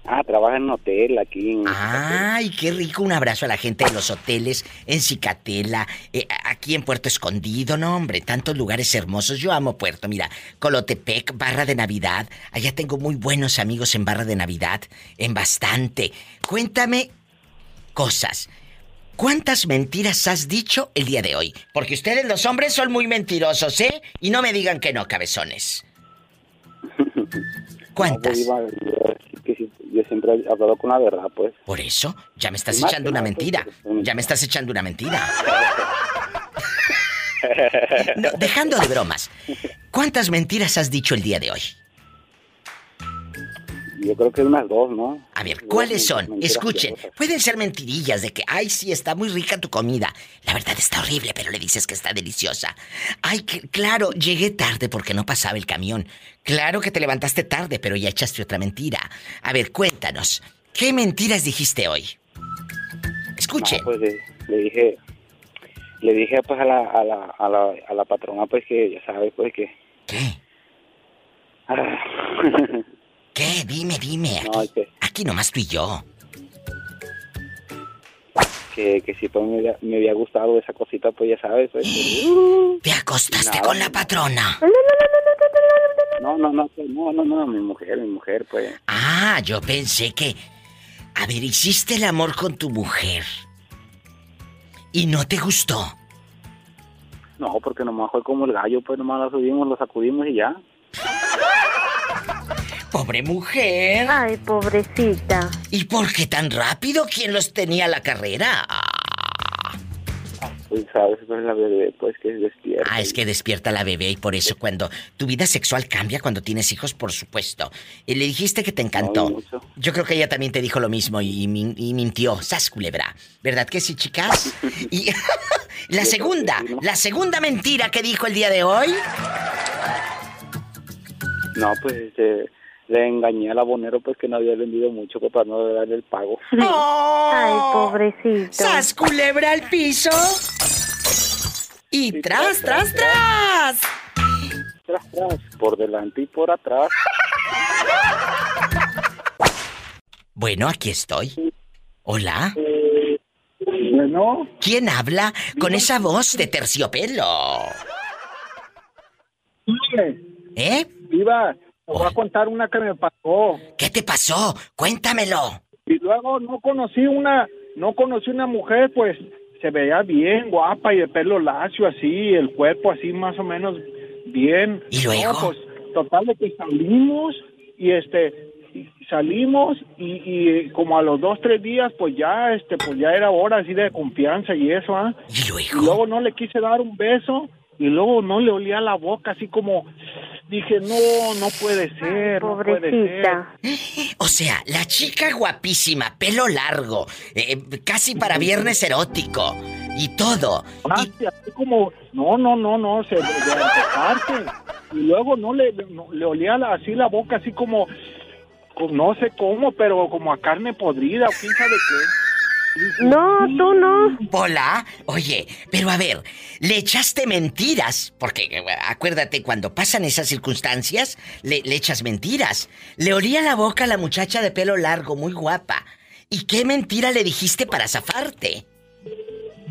Ah, trabaja en un hotel aquí. En Ay, qué rico. Un abrazo a la gente de los hoteles en Cicatela, eh, aquí en Puerto Escondido, no, hombre, tantos lugares hermosos. Yo amo Puerto, mira, Colotepec, Barra de Navidad. Allá tengo muy buenos amigos en Barra de Navidad, en bastante. Cuéntame cosas. ¿Cuántas mentiras has dicho el día de hoy? Porque ustedes los hombres son muy mentirosos, ¿eh? Y no me digan que no, cabezones. *laughs* ¿Cuántas? yo, siempre he hablado con la verdad, pues. Por eso, ya me estás echando una mentira. Ya me estás echando una mentira. *laughs* dejando de bromas. ¿Cuántas mentiras has dicho el día de hoy? Yo creo que unas dos, ¿no? A ver, ¿cuáles son? Escuchen, pueden ser mentirillas de que, ay, sí, está muy rica tu comida. La verdad está horrible, pero le dices que está deliciosa. Ay, claro, llegué tarde porque no pasaba el camión. Claro que te levantaste tarde, pero ya echaste otra mentira. A ver, cuéntanos, ¿qué mentiras dijiste hoy? Escuche. pues le, dije, le dije pues a la, a la, a la, a la patrona pues que ya sabes pues que... ¿Qué? *laughs* Ah. ¿Qué? Dime, dime. Aquí, nomás tú y yo. que, que si pues me había, me había gustado esa cosita, pues ya sabes. Pues, ¿Te acostaste con la patrona? No, no, no, pues, no, no, no, mi mujer, mi mujer, pues. Ah, yo pensé que... A ver, hiciste el amor con tu mujer. ¿Y no te gustó? No, porque nomás fue como el gallo, pues nomás la subimos, lo sacudimos y ya. Pobre mujer. Ay, pobrecita. ¿Y por qué tan rápido? ¿Quién los tenía a la carrera? Pues sabes, pues la bebé, pues que despierta. Ah, es que despierta la bebé y por eso cuando tu vida sexual cambia cuando tienes hijos, por supuesto. Y le dijiste que te encantó. Yo creo que ella también te dijo lo mismo y mintió. Sas culebra. ¿Verdad que sí, chicas? Y *laughs* la segunda, la segunda mentira que dijo el día de hoy. No, pues este, le engañé al abonero, pues que no había vendido mucho, pues para no darle el pago. *laughs* Ay, pobrecito. ¡Sas culebra al piso! Y tras, tras, tras. Tras, tras, por delante y por atrás. Bueno, aquí estoy. Hola. Bueno. ¿Quién habla con esa voz de terciopelo? ¿Eh? Viva, te voy a contar una que me pasó. ¿Qué te pasó? Cuéntamelo. Y luego no conocí una, no conocí una mujer, pues se veía bien, guapa y de pelo lacio así, el cuerpo así más o menos bien. ¿Y luego? No, pues total de que salimos y este salimos y, y como a los dos tres días pues ya este pues ya era hora así de confianza y eso ah y luego no le quise dar un beso y luego no le olía la boca así como dije no no puede ser no puede ser *laughs* O sea, la chica guapísima, pelo largo, eh, casi para viernes erótico y todo. Ah, así como, no, no, no, no, se de. Y luego no le, no, le olía la- así la boca, así como, como, no sé cómo, pero como a carne podrida o quién sabe qué. No, tú no. Hola, oye, pero a ver, le echaste mentiras, porque eh, acuérdate, cuando pasan esas circunstancias, le, le echas mentiras. Le olía la boca a la muchacha de pelo largo, muy guapa. ¿Y qué mentira le dijiste para zafarte?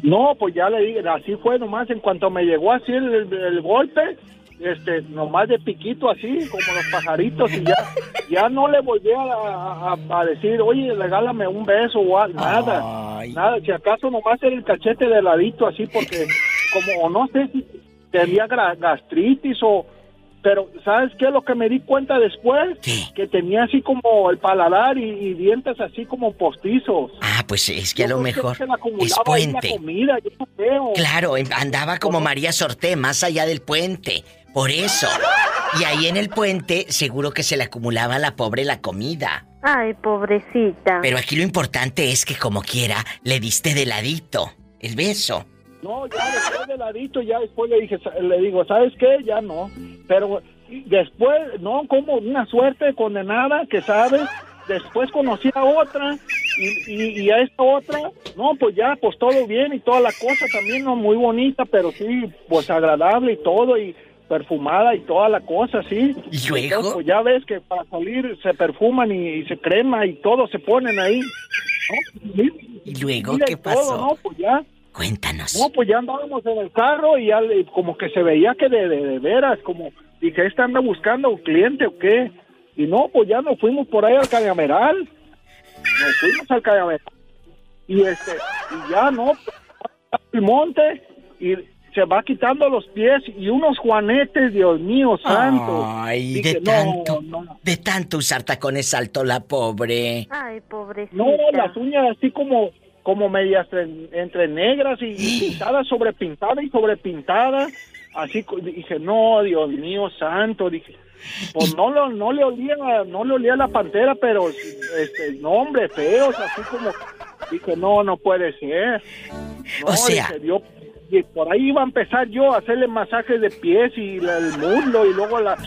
No, pues ya le dije, así fue nomás, en cuanto me llegó así el, el- el golpe, este, nomás de piquito así, como los pajaritos, y ya, ya no le volví a, a- a decir, oye, regálame un beso o algo, nada, nada, si acaso nomás era el cachete de ladito así, porque como, o no sé si tenía gastritis o... Pero, ¿sabes qué lo que me di cuenta después? Que tenía así como el paladar y, y dientes así como postizos. Ah, pues es que a lo mejor es puente. comida, yo no. Claro, em- andaba como María Sorté, más allá del puente. Por eso. Y ahí en el puente, seguro que se le acumulaba a la pobre la comida. Ay, pobrecita. Pero aquí lo importante es que como quiera, le diste de ladito el beso. No, ya después de ladito, ya después le dije, le digo, ¿sabes qué? Ya no. Pero después, no, como una suerte condenada, que sabes, después conocí a otra y, y, y a esta otra, no, pues ya, pues todo bien y toda la cosa también, no muy bonita, pero sí, pues agradable y todo y perfumada y toda la cosa, sí. ¿Y luego? Entonces, pues ya ves que para salir se perfuman y, y se crema y todo se ponen ahí. ¿no? ¿Y luego Mira, qué y todo, pasó? ¿no? Pues ya. Cuéntanos. No, pues ya andábamos en el carro y ya le- como que se veía que de, de, de veras, como dije, ¿esta anda buscando un cliente o qué? Y no, pues ya nos fuimos por ahí al Cañameral. Nos fuimos al Cañameral. Y este, y ya no, el monte y se va quitando los pies y unos juanetes, Dios mío santo. Ay, Dije, de tanto, no, de tanto usar tacones saltó la pobre. Ay, pobrecita. No, las uñas así como como medias en- entre negras y, y *gasps* pintadas sobre pintada y sobre pintada. Así dije, no, Dios mío santo, dije, pues no lo, no le olía, no le olía la pantera, pero este, no hombre, feos, así como dije, no, no puede ser. No, O sea- dije, yo- y por ahí iba a empezar yo a hacerle masajes de pies y la- el muslo y luego la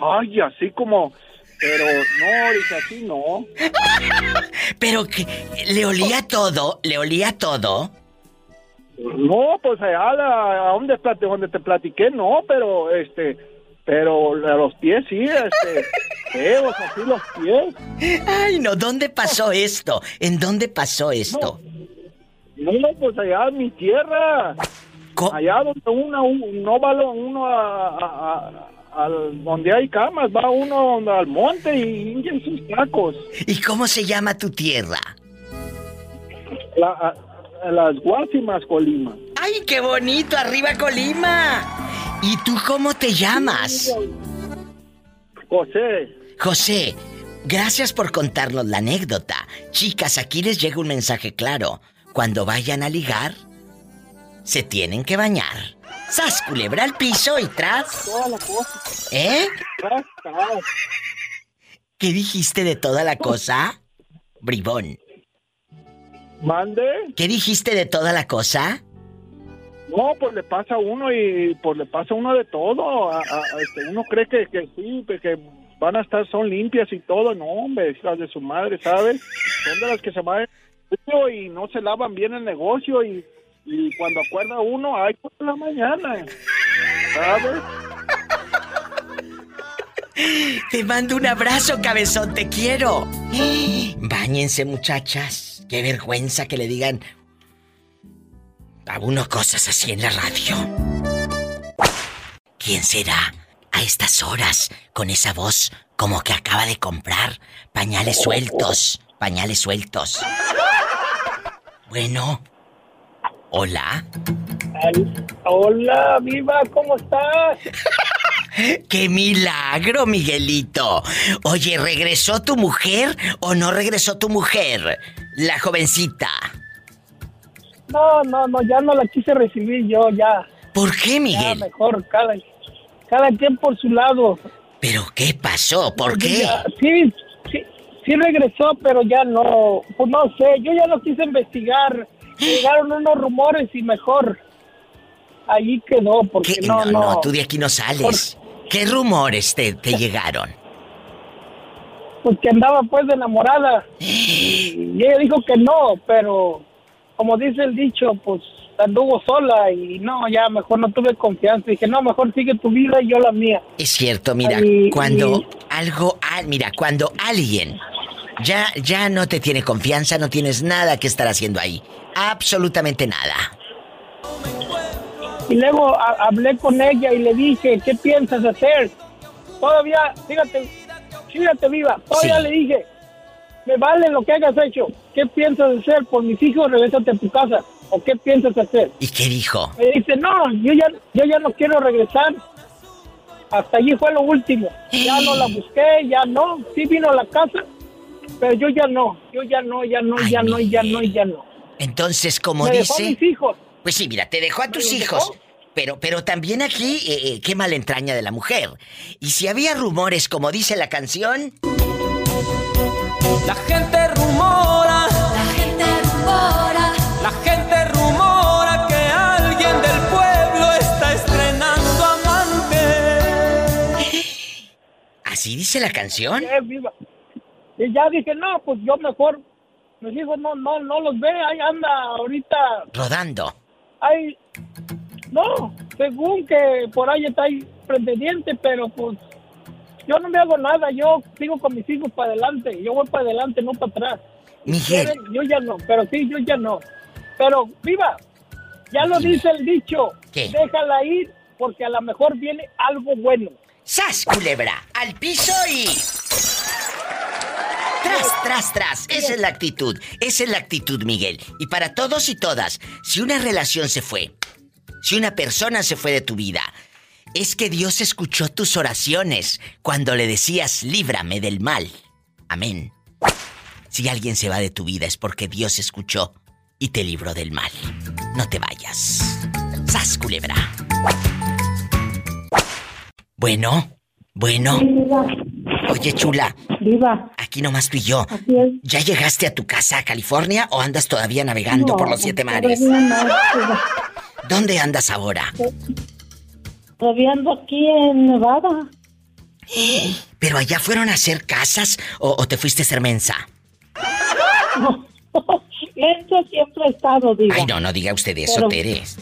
ay, así como pero no, dije así no. *laughs* Pero que le olía todo, le olía todo. No, pues allá a, donde, donde te platiqué, no, pero este, pero a los pies sí, este, *laughs* feos, así los pies. Ay, no, ¿dónde pasó esto? ¿En dónde pasó esto? No, pues allá en mi tierra. Allá donde uno, no va uno a, donde hay camas, va uno al monte y en sus tacos. ¿Y cómo se llama tu tierra? las Guasimas, Colima. ¡Ay, qué bonito! ¡Arriba, Colima! ¿Y tú cómo te llamas? José. José, gracias por contarnos la anécdota. Chicas, aquí les llega un mensaje claro. Cuando vayan a ligar, se tienen que bañar. ¡Sas, culebra al piso y tras! Toda la cosa. ¿Eh? ¿Qué dijiste de toda la cosa? Bribón. ¿Mande? ¿Qué dijiste de toda la cosa? No, pues le pasa a uno y pues le pasa a uno de todo. Este, uno cree que, que sí, que van a estar, son limpias y todo. No, hombre, hijas de su madre, ¿sabes? Son de las que se van y no se lavan bien el negocio y, y cuando acuerda uno, ay, por la mañana. ¿Sabes? Te mando un abrazo, cabezón, te quiero. Báñense, muchachas. Qué vergüenza que le digan a uno cosas así en la radio. ¿Quién será a estas horas con esa voz como que acaba de comprar pañales sueltos? Pañales sueltos. Bueno. Hola. Hola, viva, ¿cómo estás? *laughs* ¡Qué milagro, Miguelito! Oye, ¿regresó tu mujer o no regresó tu mujer? La jovencita. No, no, no, ya no la quise recibir yo, ya. ¿Por qué, Miguel? Ya mejor, cada, cada quien por su lado. ¿Pero qué pasó? ¿Por qué? sí, sí, sí regresó, pero ya no, pues no sé, yo ya no quise investigar. Llegaron unos rumores y mejor ahí quedó, porque no, no, no, tú de aquí no sales. ¿Qué rumores te, te *laughs* llegaron? Pues que andaba pues de enamorada. *gasps* Y ella dijo que no, pero como dice el dicho, pues anduvo sola y no, ya mejor no tuve confianza. Dije, no, mejor sigue tu vida y yo la mía. Es cierto, mira, cuando algo, ah, mira, cuando alguien ya, ya no te tiene confianza, no tienes nada que estar haciendo ahí. Absolutamente nada. Y luego hablé con ella y le dije, ¿qué piensas hacer? Todavía, fíjate, fíjate viva, todavía le dije, me vale lo que hayas hecho. ¿Qué piensas hacer por mis hijos? Regresate a tu casa. ¿O qué piensas hacer? ¿Y qué dijo? Me dice, no, yo ya, yo ya no quiero regresar. Hasta allí fue lo último. Ya no la busqué, ya no. Sí vino a la casa, pero yo ya no. Yo ya no, ya no, ya no, ya no, ya no. Entonces, como me dice... Dejó mis hijos. Pues sí, mira, te dejó a tus hijos. Pero, pero también aquí, eh, eh, qué mala entraña de la mujer. Y si había rumores, como dice la canción. La gente rumora. La gente rumora. La gente rumora que alguien del pueblo está estrenando amante. ¿Así dice la canción? Y ya dije, no, pues yo mejor. Mis hijos no, no, no los ve, ahí anda ahorita. Rodando. Ay, no, según que por ahí está ahí pretendiente, pero pues yo no me hago nada, yo sigo con mis hijos para adelante, yo voy para adelante, no para atrás. Miguel. Yo ya no, pero sí, yo ya no. Pero, viva, ya lo dice el dicho. ¿Qué? Déjala ir porque a lo mejor viene algo bueno. ¡Sas, culebra! ¡Al piso y... Tras, tras, tras. Esa es la actitud. Esa es la actitud, Miguel. Y para todos y todas, si una relación se fue, si una persona se fue de tu vida, es que Dios escuchó tus oraciones cuando le decías, líbrame del mal. Amén. Si alguien se va de tu vida es porque Dios escuchó y te libró del mal. No te vayas. Sas, culebra. Bueno, bueno. Oye, chula. Viva. Aquí nomás tú y yo. ¿Ya llegaste a tu casa a California o andas todavía navegando por los siete mares? ¿Dónde andas ahora? Todavía ando aquí en Nevada. ¿Pero allá fueron a hacer casas o, te fuiste a ser mensa? No, *laughs* eso siempre ha estado, diga. Ay, no, no diga usted eso, Teres.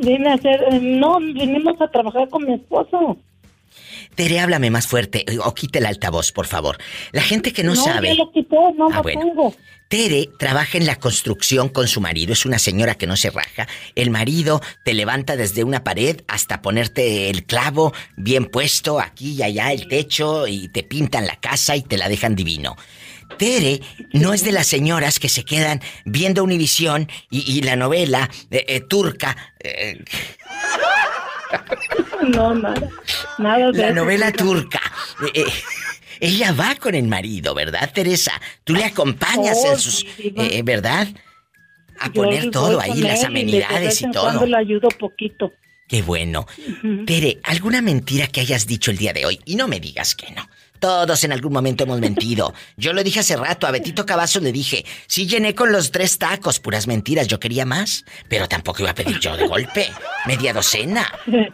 Vine a hacer, eh, no, vinimos a trabajar con mi esposo. Tere, háblame más fuerte o quite el altavoz, por favor. La gente que no, no sabe. Yo lo quité, no Ah, lo bueno. tengo. Tere trabaja en la construcción con su marido, es una señora que no se raja. El marido te levanta desde una pared hasta ponerte el clavo bien puesto aquí y allá, el techo, y te pintan la casa y te la dejan divino. Tere no es de las señoras que se quedan viendo Univisión y, y la novela eh, eh, turca. eh, *laughs* No, nada. Nada de la eso, novela turca. Eh, eh, ella va con el marido, ¿verdad, Teresa? Tú le acompañas Oh, en sus... sí, diva. eh, ¿Verdad? A Yo poner todo ahí, las y de amenidades vez y en todo. Cuando le ayudo poquito. Qué bueno. Tere, ¿alguna mentira que hayas dicho el día de hoy? Y no me digas que no. Todos en algún momento hemos mentido. Yo lo dije hace rato, a Betito Cavazos le dije, sí llené con los tres tacos, puras mentiras, yo quería más, pero tampoco iba a pedir yo de golpe, media docena.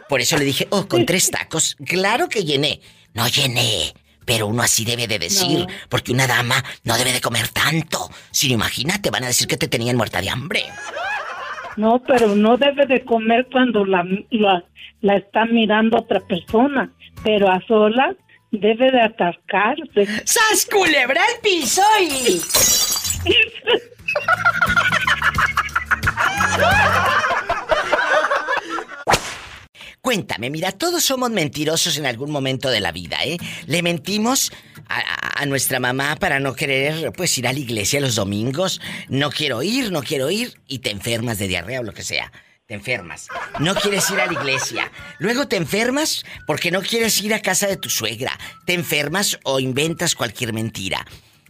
Por eso le dije, oh, con tres tacos, claro que llené. No llené, pero uno así debe de decir, No. porque una dama no debe de comer tanto. Si no, imagínate, van a decir que te tenían muerta de hambre. No, pero no debe de comer cuando la, la, la está mirando otra persona. Pero a solas debe de atascarse. ¡Sas culebra el piso y... Cuéntame, mira, todos somos mentirosos en algún momento de la vida, ¿eh? Le mentimos a- a nuestra mamá para no querer, pues, ir a la iglesia los domingos. No quiero ir, no quiero ir, y te enfermas de diarrea o lo que sea. Te enfermas. No quieres ir a la iglesia. Luego te enfermas porque no quieres ir a casa de tu suegra. Te enfermas o inventas cualquier mentira.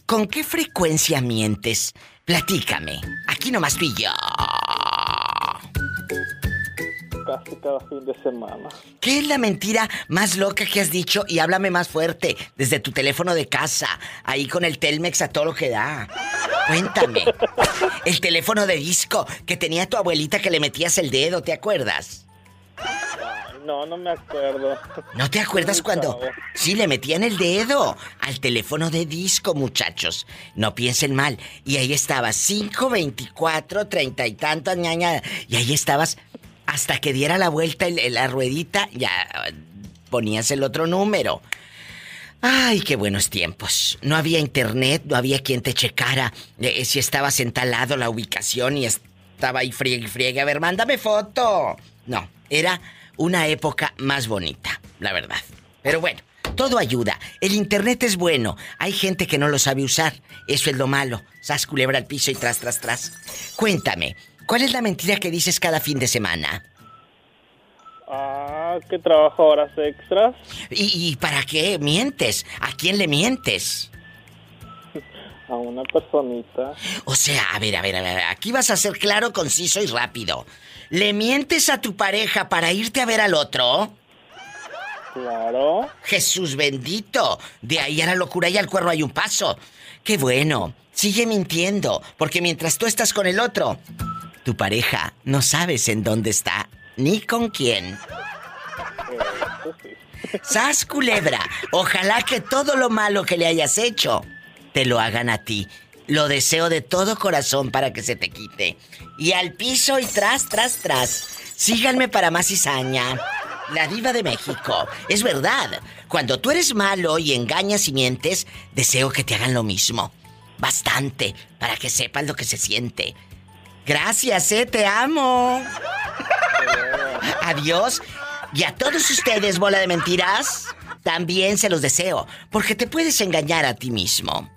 ¿Con qué frecuencia mientes? Platícame. Aquí nomás tú y yo. Casi cada fin de semana. ¿Qué es la mentira más loca que has dicho? Y háblame más fuerte, desde tu teléfono de casa, ahí con el Telmex a todo lo que da. Cuéntame. *laughs* El teléfono de disco que tenía tu abuelita que le metías el dedo, ¿te acuerdas? No, no me acuerdo. ¿No te acuerdas cuando sí le metían el dedo al teléfono de disco, muchachos? No piensen mal. Y ahí estabas 5, 24, 30 y tantas ñaña. Y ahí estabas hasta que diera la vuelta el- la ruedita, ya eh, ponías el otro número. Ay, qué buenos tiempos. No había internet, no había quien te checara eh, si estabas en tal lado la ubicación y estaba ahí friegue y friegue. A ver, mándame foto. No, era una época más bonita, la verdad. Pero bueno, todo ayuda. El internet es bueno. Hay gente que no lo sabe usar. Eso es lo malo. Sas culebra al piso y tras, tras, tras. Cuéntame, ¿cuál es la mentira que dices cada fin de semana? Ah, que trabajo horas extras. ¿Y, y para qué mientes? ¿A quién le mientes? *laughs* A una personita. O sea, a ver, a ver, a ver, aquí vas a ser claro, conciso y rápido. ¿Le mientes a tu pareja para irte a ver al otro? Claro. Jesús bendito. De ahí a la locura y al cuerno hay un paso. Qué bueno. Sigue mintiendo, porque mientras tú estás con el otro, tu pareja no sabes en dónde está ni con quién. Sas culebra, ojalá que todo lo malo que le hayas hecho te lo hagan a ti. Lo deseo de todo corazón para que se te quite. Y al piso y tras, tras, tras. Síganme para más cizaña. La diva de México. Es verdad. Cuando tú eres malo y engañas y mientes, deseo que te hagan lo mismo. Bastante, para que sepas lo que se siente. Gracias, eh, te amo. Adiós. Y a todos ustedes, bola de mentiras, también se los deseo, porque te puedes engañar a ti mismo.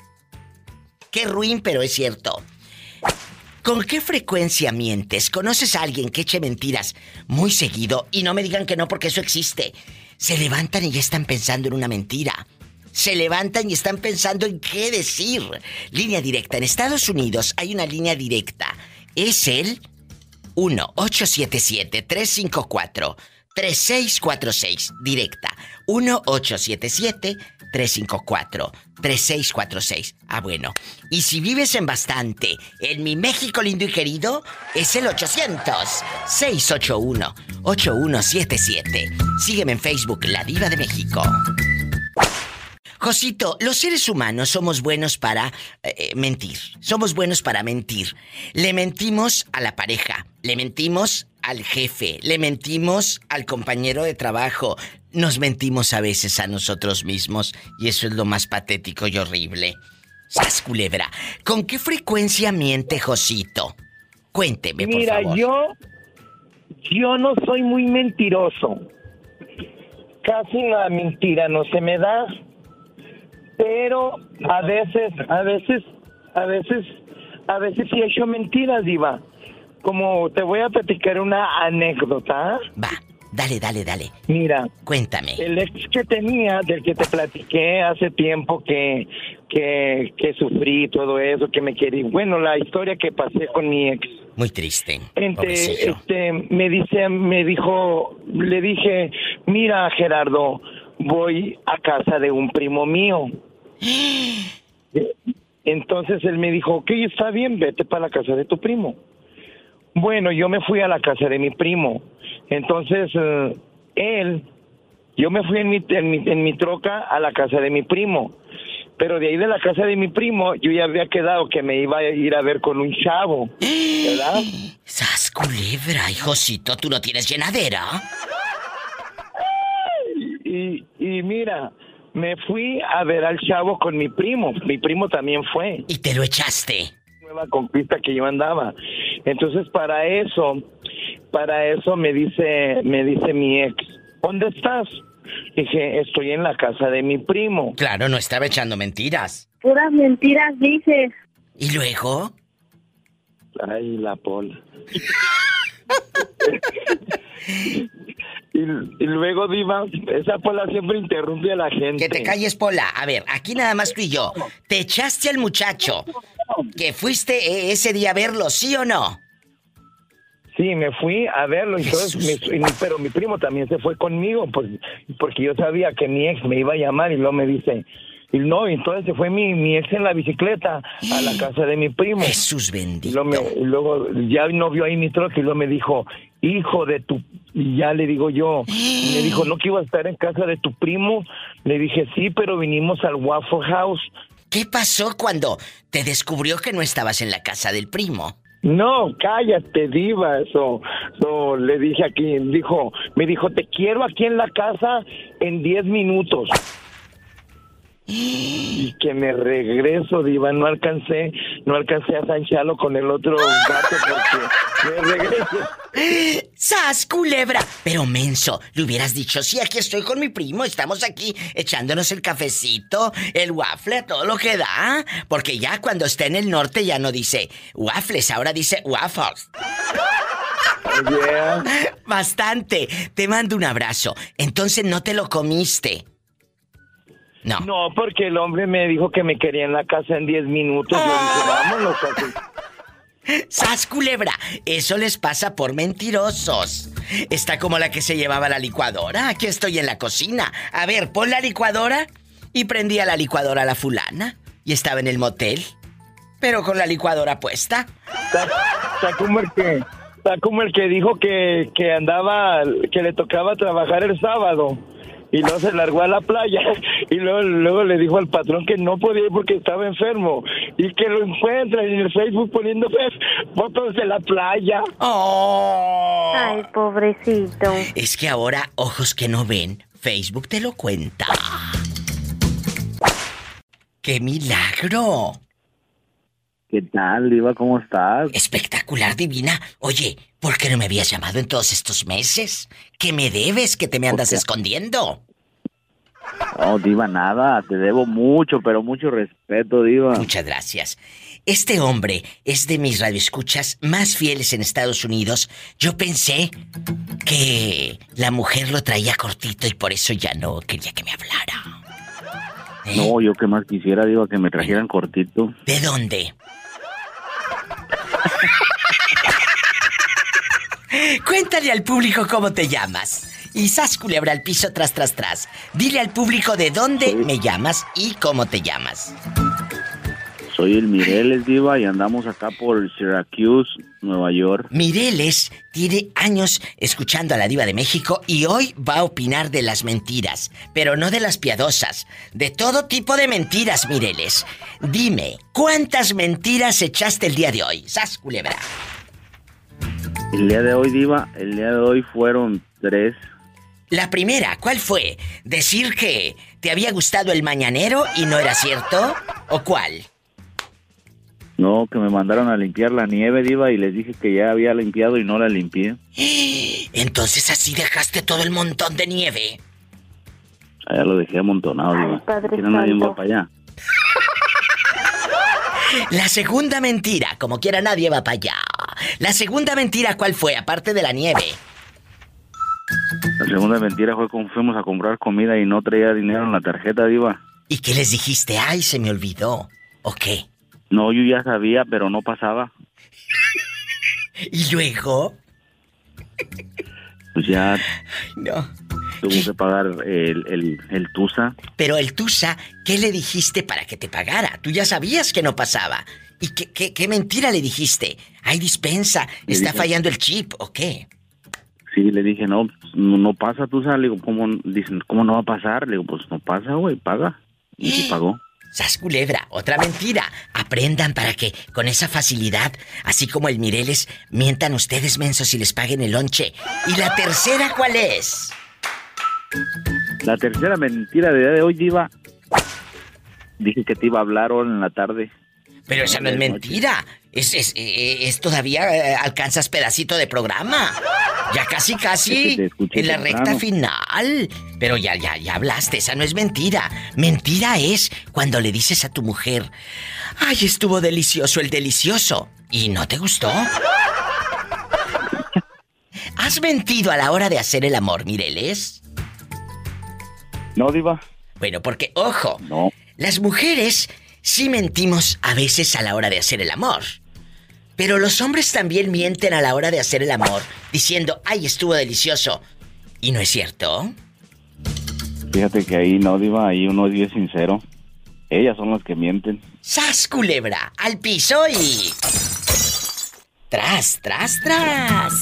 Qué ruin, pero es cierto. ¿Con qué frecuencia mientes? ¿Conoces a alguien que eche mentiras muy seguido? Y no me digan que no, porque eso existe. Se levantan y ya están pensando en una mentira. Se levantan y están pensando en qué decir. Línea directa. En Estados Unidos hay una línea directa. Es el 1-877-354-3646. Directa. 1-877-354-3646. Ah, bueno. Y si vives en bastante, en mi México lindo y querido, es el 800-681-8177. Sígueme en Facebook, La Diva de México. Josito, los seres humanos somos buenos para eh, eh, mentir. Somos buenos para mentir. Le mentimos a la pareja, le mentimos al jefe, le mentimos al compañero de trabajo, nos mentimos a veces a nosotros mismos y eso es lo más patético y horrible. Sas culebra, ¿con qué frecuencia miente Josito? Cuénteme, por Mira, yo yo no soy muy mentiroso. Casi la mentira no se me da. Pero a veces, a veces, a veces, a veces sí he hecho mentiras, Diva. Como te voy a platicar una anécdota. Va. Dale, dale, dale. Mira. Cuéntame. El ex que tenía, del que te platiqué hace tiempo que, que, que sufrí todo eso, que me quería. Bueno, la historia que pasé con mi ex. Muy triste. Este, este, me dice, me dijo, le dije, mira Gerardo, voy a casa de un primo mío. Entonces él me dijo, ok, está bien, vete para la casa de tu primo. Bueno, yo me fui a la casa de mi primo. Entonces, eh, él, yo me fui en mi, en, mi, troca a la casa de mi primo. Pero de ahí de la casa de mi primo, yo ya había quedado que me iba a ir a ver con un chavo. ¿Verdad? ¡Sas culebra, hijosito! ¿Tú no tienes llenadera? Y, y mira, me fui a ver al chavo con mi primo. Mi primo también fue. ¿Y te lo echaste? Nueva conquista que yo andaba. Entonces, para eso, para eso me dice, me dice mi ex, ¿dónde estás? Dije, estoy en la casa de mi primo. Claro, no estaba echando mentiras. Puras mentiras dices. ¿Y luego? Ay, la pola. *laughs* y, luego, Diva, esa pola siempre interrumpe a la gente. Que te calles, pola. A ver, aquí nada más tú y yo. ¿Te echaste al muchacho que fuiste eh, ese día a verlo, sí o no? Sí, me fui a verlo, entonces, pero mi primo también se fue conmigo, pues, porque yo sabía que mi ex me iba a llamar y luego me dice, y no, entonces se fue mi, mi ex en la bicicleta a la *gasps* casa de mi primo. Jesús bendito. Y luego, ya no vio ahí mi troca y luego me dijo, hijo de tu... Y ya le digo yo, me dijo, *gasps* ¿no que iba a estar en casa de tu primo? Le dije, sí, pero vinimos al Waffle House. ¿Qué pasó cuando te descubrió que no estabas en la casa del primo? No, cállate, diva. Eso, le dije aquí, dijo, me dijo, te quiero aquí en la casa en 10 minutos. *gasps* Y que me regreso, diva, no alcancé, no alcancé a Sancharlo con el otro *gasps* gato porque. *laughs* ¡Sas, culebra! Pero menso, le hubieras dicho, sí, aquí estoy con mi primo, estamos aquí echándonos el cafecito, el waffle, todo lo que da. Porque ya cuando está en el norte ya no dice waffles, ahora dice waffles. Bastante. Te mando un abrazo. Entonces no te lo comiste. No. No, porque el hombre me dijo que me quería en la casa en 10 minutos. Yo dije, vámonos. ¡Sas culebra! Eso les pasa por mentirosos. Está como la que se llevaba la licuadora. Aquí estoy en la cocina. A ver, pon la licuadora. Y prendía la licuadora a la fulana. Y estaba en el motel. Pero con la licuadora puesta. Está como el que, está como el que dijo que, que andaba, que le tocaba trabajar el sábado y luego se largó a la playa y luego, luego le dijo al patrón que no podía ir porque estaba enfermo y que lo encuentra en el Facebook poniendo fotos de la playa. Oh. Ay, pobrecito. Es que ahora, ojos que no ven, Facebook te lo cuenta. ¡Qué milagro! ¿Qué tal, Diva? ¿Cómo estás? Espectacular, divina. Oye, ¿por qué no me habías llamado en todos estos meses? ¿Qué me debes que te me andas escondiendo? No, Diva, nada. Te debo mucho, pero mucho respeto, Diva. Muchas gracias. Este hombre es de mis radioescuchas más fieles en Estados Unidos. Yo pensé que la mujer lo traía cortito y por eso ya no quería que me hablara. No, yo que más quisiera, Diva, que me trajeran cortito. ¿De dónde? Cuéntale al público cómo te llamas. Y sas culebra al piso tras tras tras. Dile al público de dónde me llamas y cómo te llamas. Soy el Mireles Diva y andamos acá por Syracuse, Nueva York. Mireles tiene años escuchando a la Diva de México y hoy va a opinar de las mentiras, pero no de las piadosas, de todo tipo de mentiras, Mireles. Dime, ¿cuántas mentiras echaste el día de hoy? Sas culebra. El día de hoy, Diva, el día de hoy fueron tres. La primera, ¿cuál fue? ¿Decir que te había gustado el mañanero y no era cierto? ¿O cuál? No, que me mandaron a limpiar la nieve, Diva, y les dije que ya había limpiado y no la limpié. Entonces así dejaste todo el montón de nieve. Allá lo dejé amontonado, Diva. Padre va para allá. La segunda mentira, como quiera nadie va para allá. La segunda mentira, ¿cuál fue? Aparte de la nieve. La segunda mentira fue cuando fuimos a comprar comida y no traía dinero en la tarjeta, Diva. ¿Y qué les dijiste? Ay, se me olvidó. ¿O qué? No, yo ya sabía, pero no pasaba. ¿Y luego? Pues ya No. tuvo que pagar el, el, el Tusa. Pero el Tusa, ¿qué le dijiste para que te pagara? Tú ya sabías que no pasaba. ¿Y qué, qué, qué mentira le dijiste? Hay dispensa, Le está dije- fallando el chip, ¿o qué? Sí, le dije, no, no, no pasa Tusa. Le digo, ¿cómo, dicen, ¿cómo no va a pasar? Le digo, pues no pasa, güey, paga. Y sí *gasps* pagó. Sas culebra, otra mentira. Aprendan para que con esa facilidad, así como el Mireles, mientan ustedes mensos y les paguen el lonche. ¿Y la tercera cuál es? La tercera mentira de día de hoy, Diva. Dije que te iba a hablar ahora en la tarde. Pero esa no es mentira. Es, es, eh, es todavía eh, alcanzas pedacito de programa. Ya casi, Es casi que escuché en la recta final. Pero ya, ya, ya hablaste, esa no es mentira. Mentira es cuando le dices a tu mujer, ay, estuvo delicioso el delicioso. ¿Y no te gustó? *laughs* ¿Has mentido a la hora de hacer el amor, Mireles? No, Diva. Bueno, porque, ojo, No. las mujeres sí mentimos a veces a la hora de hacer el amor. Pero los hombres también mienten a la hora de hacer el amor, diciendo, ay, estuvo delicioso. ¿Y no es cierto? Fíjate que ahí no, Diva, ahí uno es bien sincero. Ellas son las que mienten. ¡Sas, culebra! ¡Al piso y... ¡Tras, tras, tras!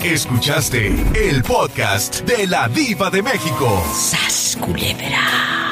Escuchaste el podcast de la Diva de México. ¡Sas, culebra!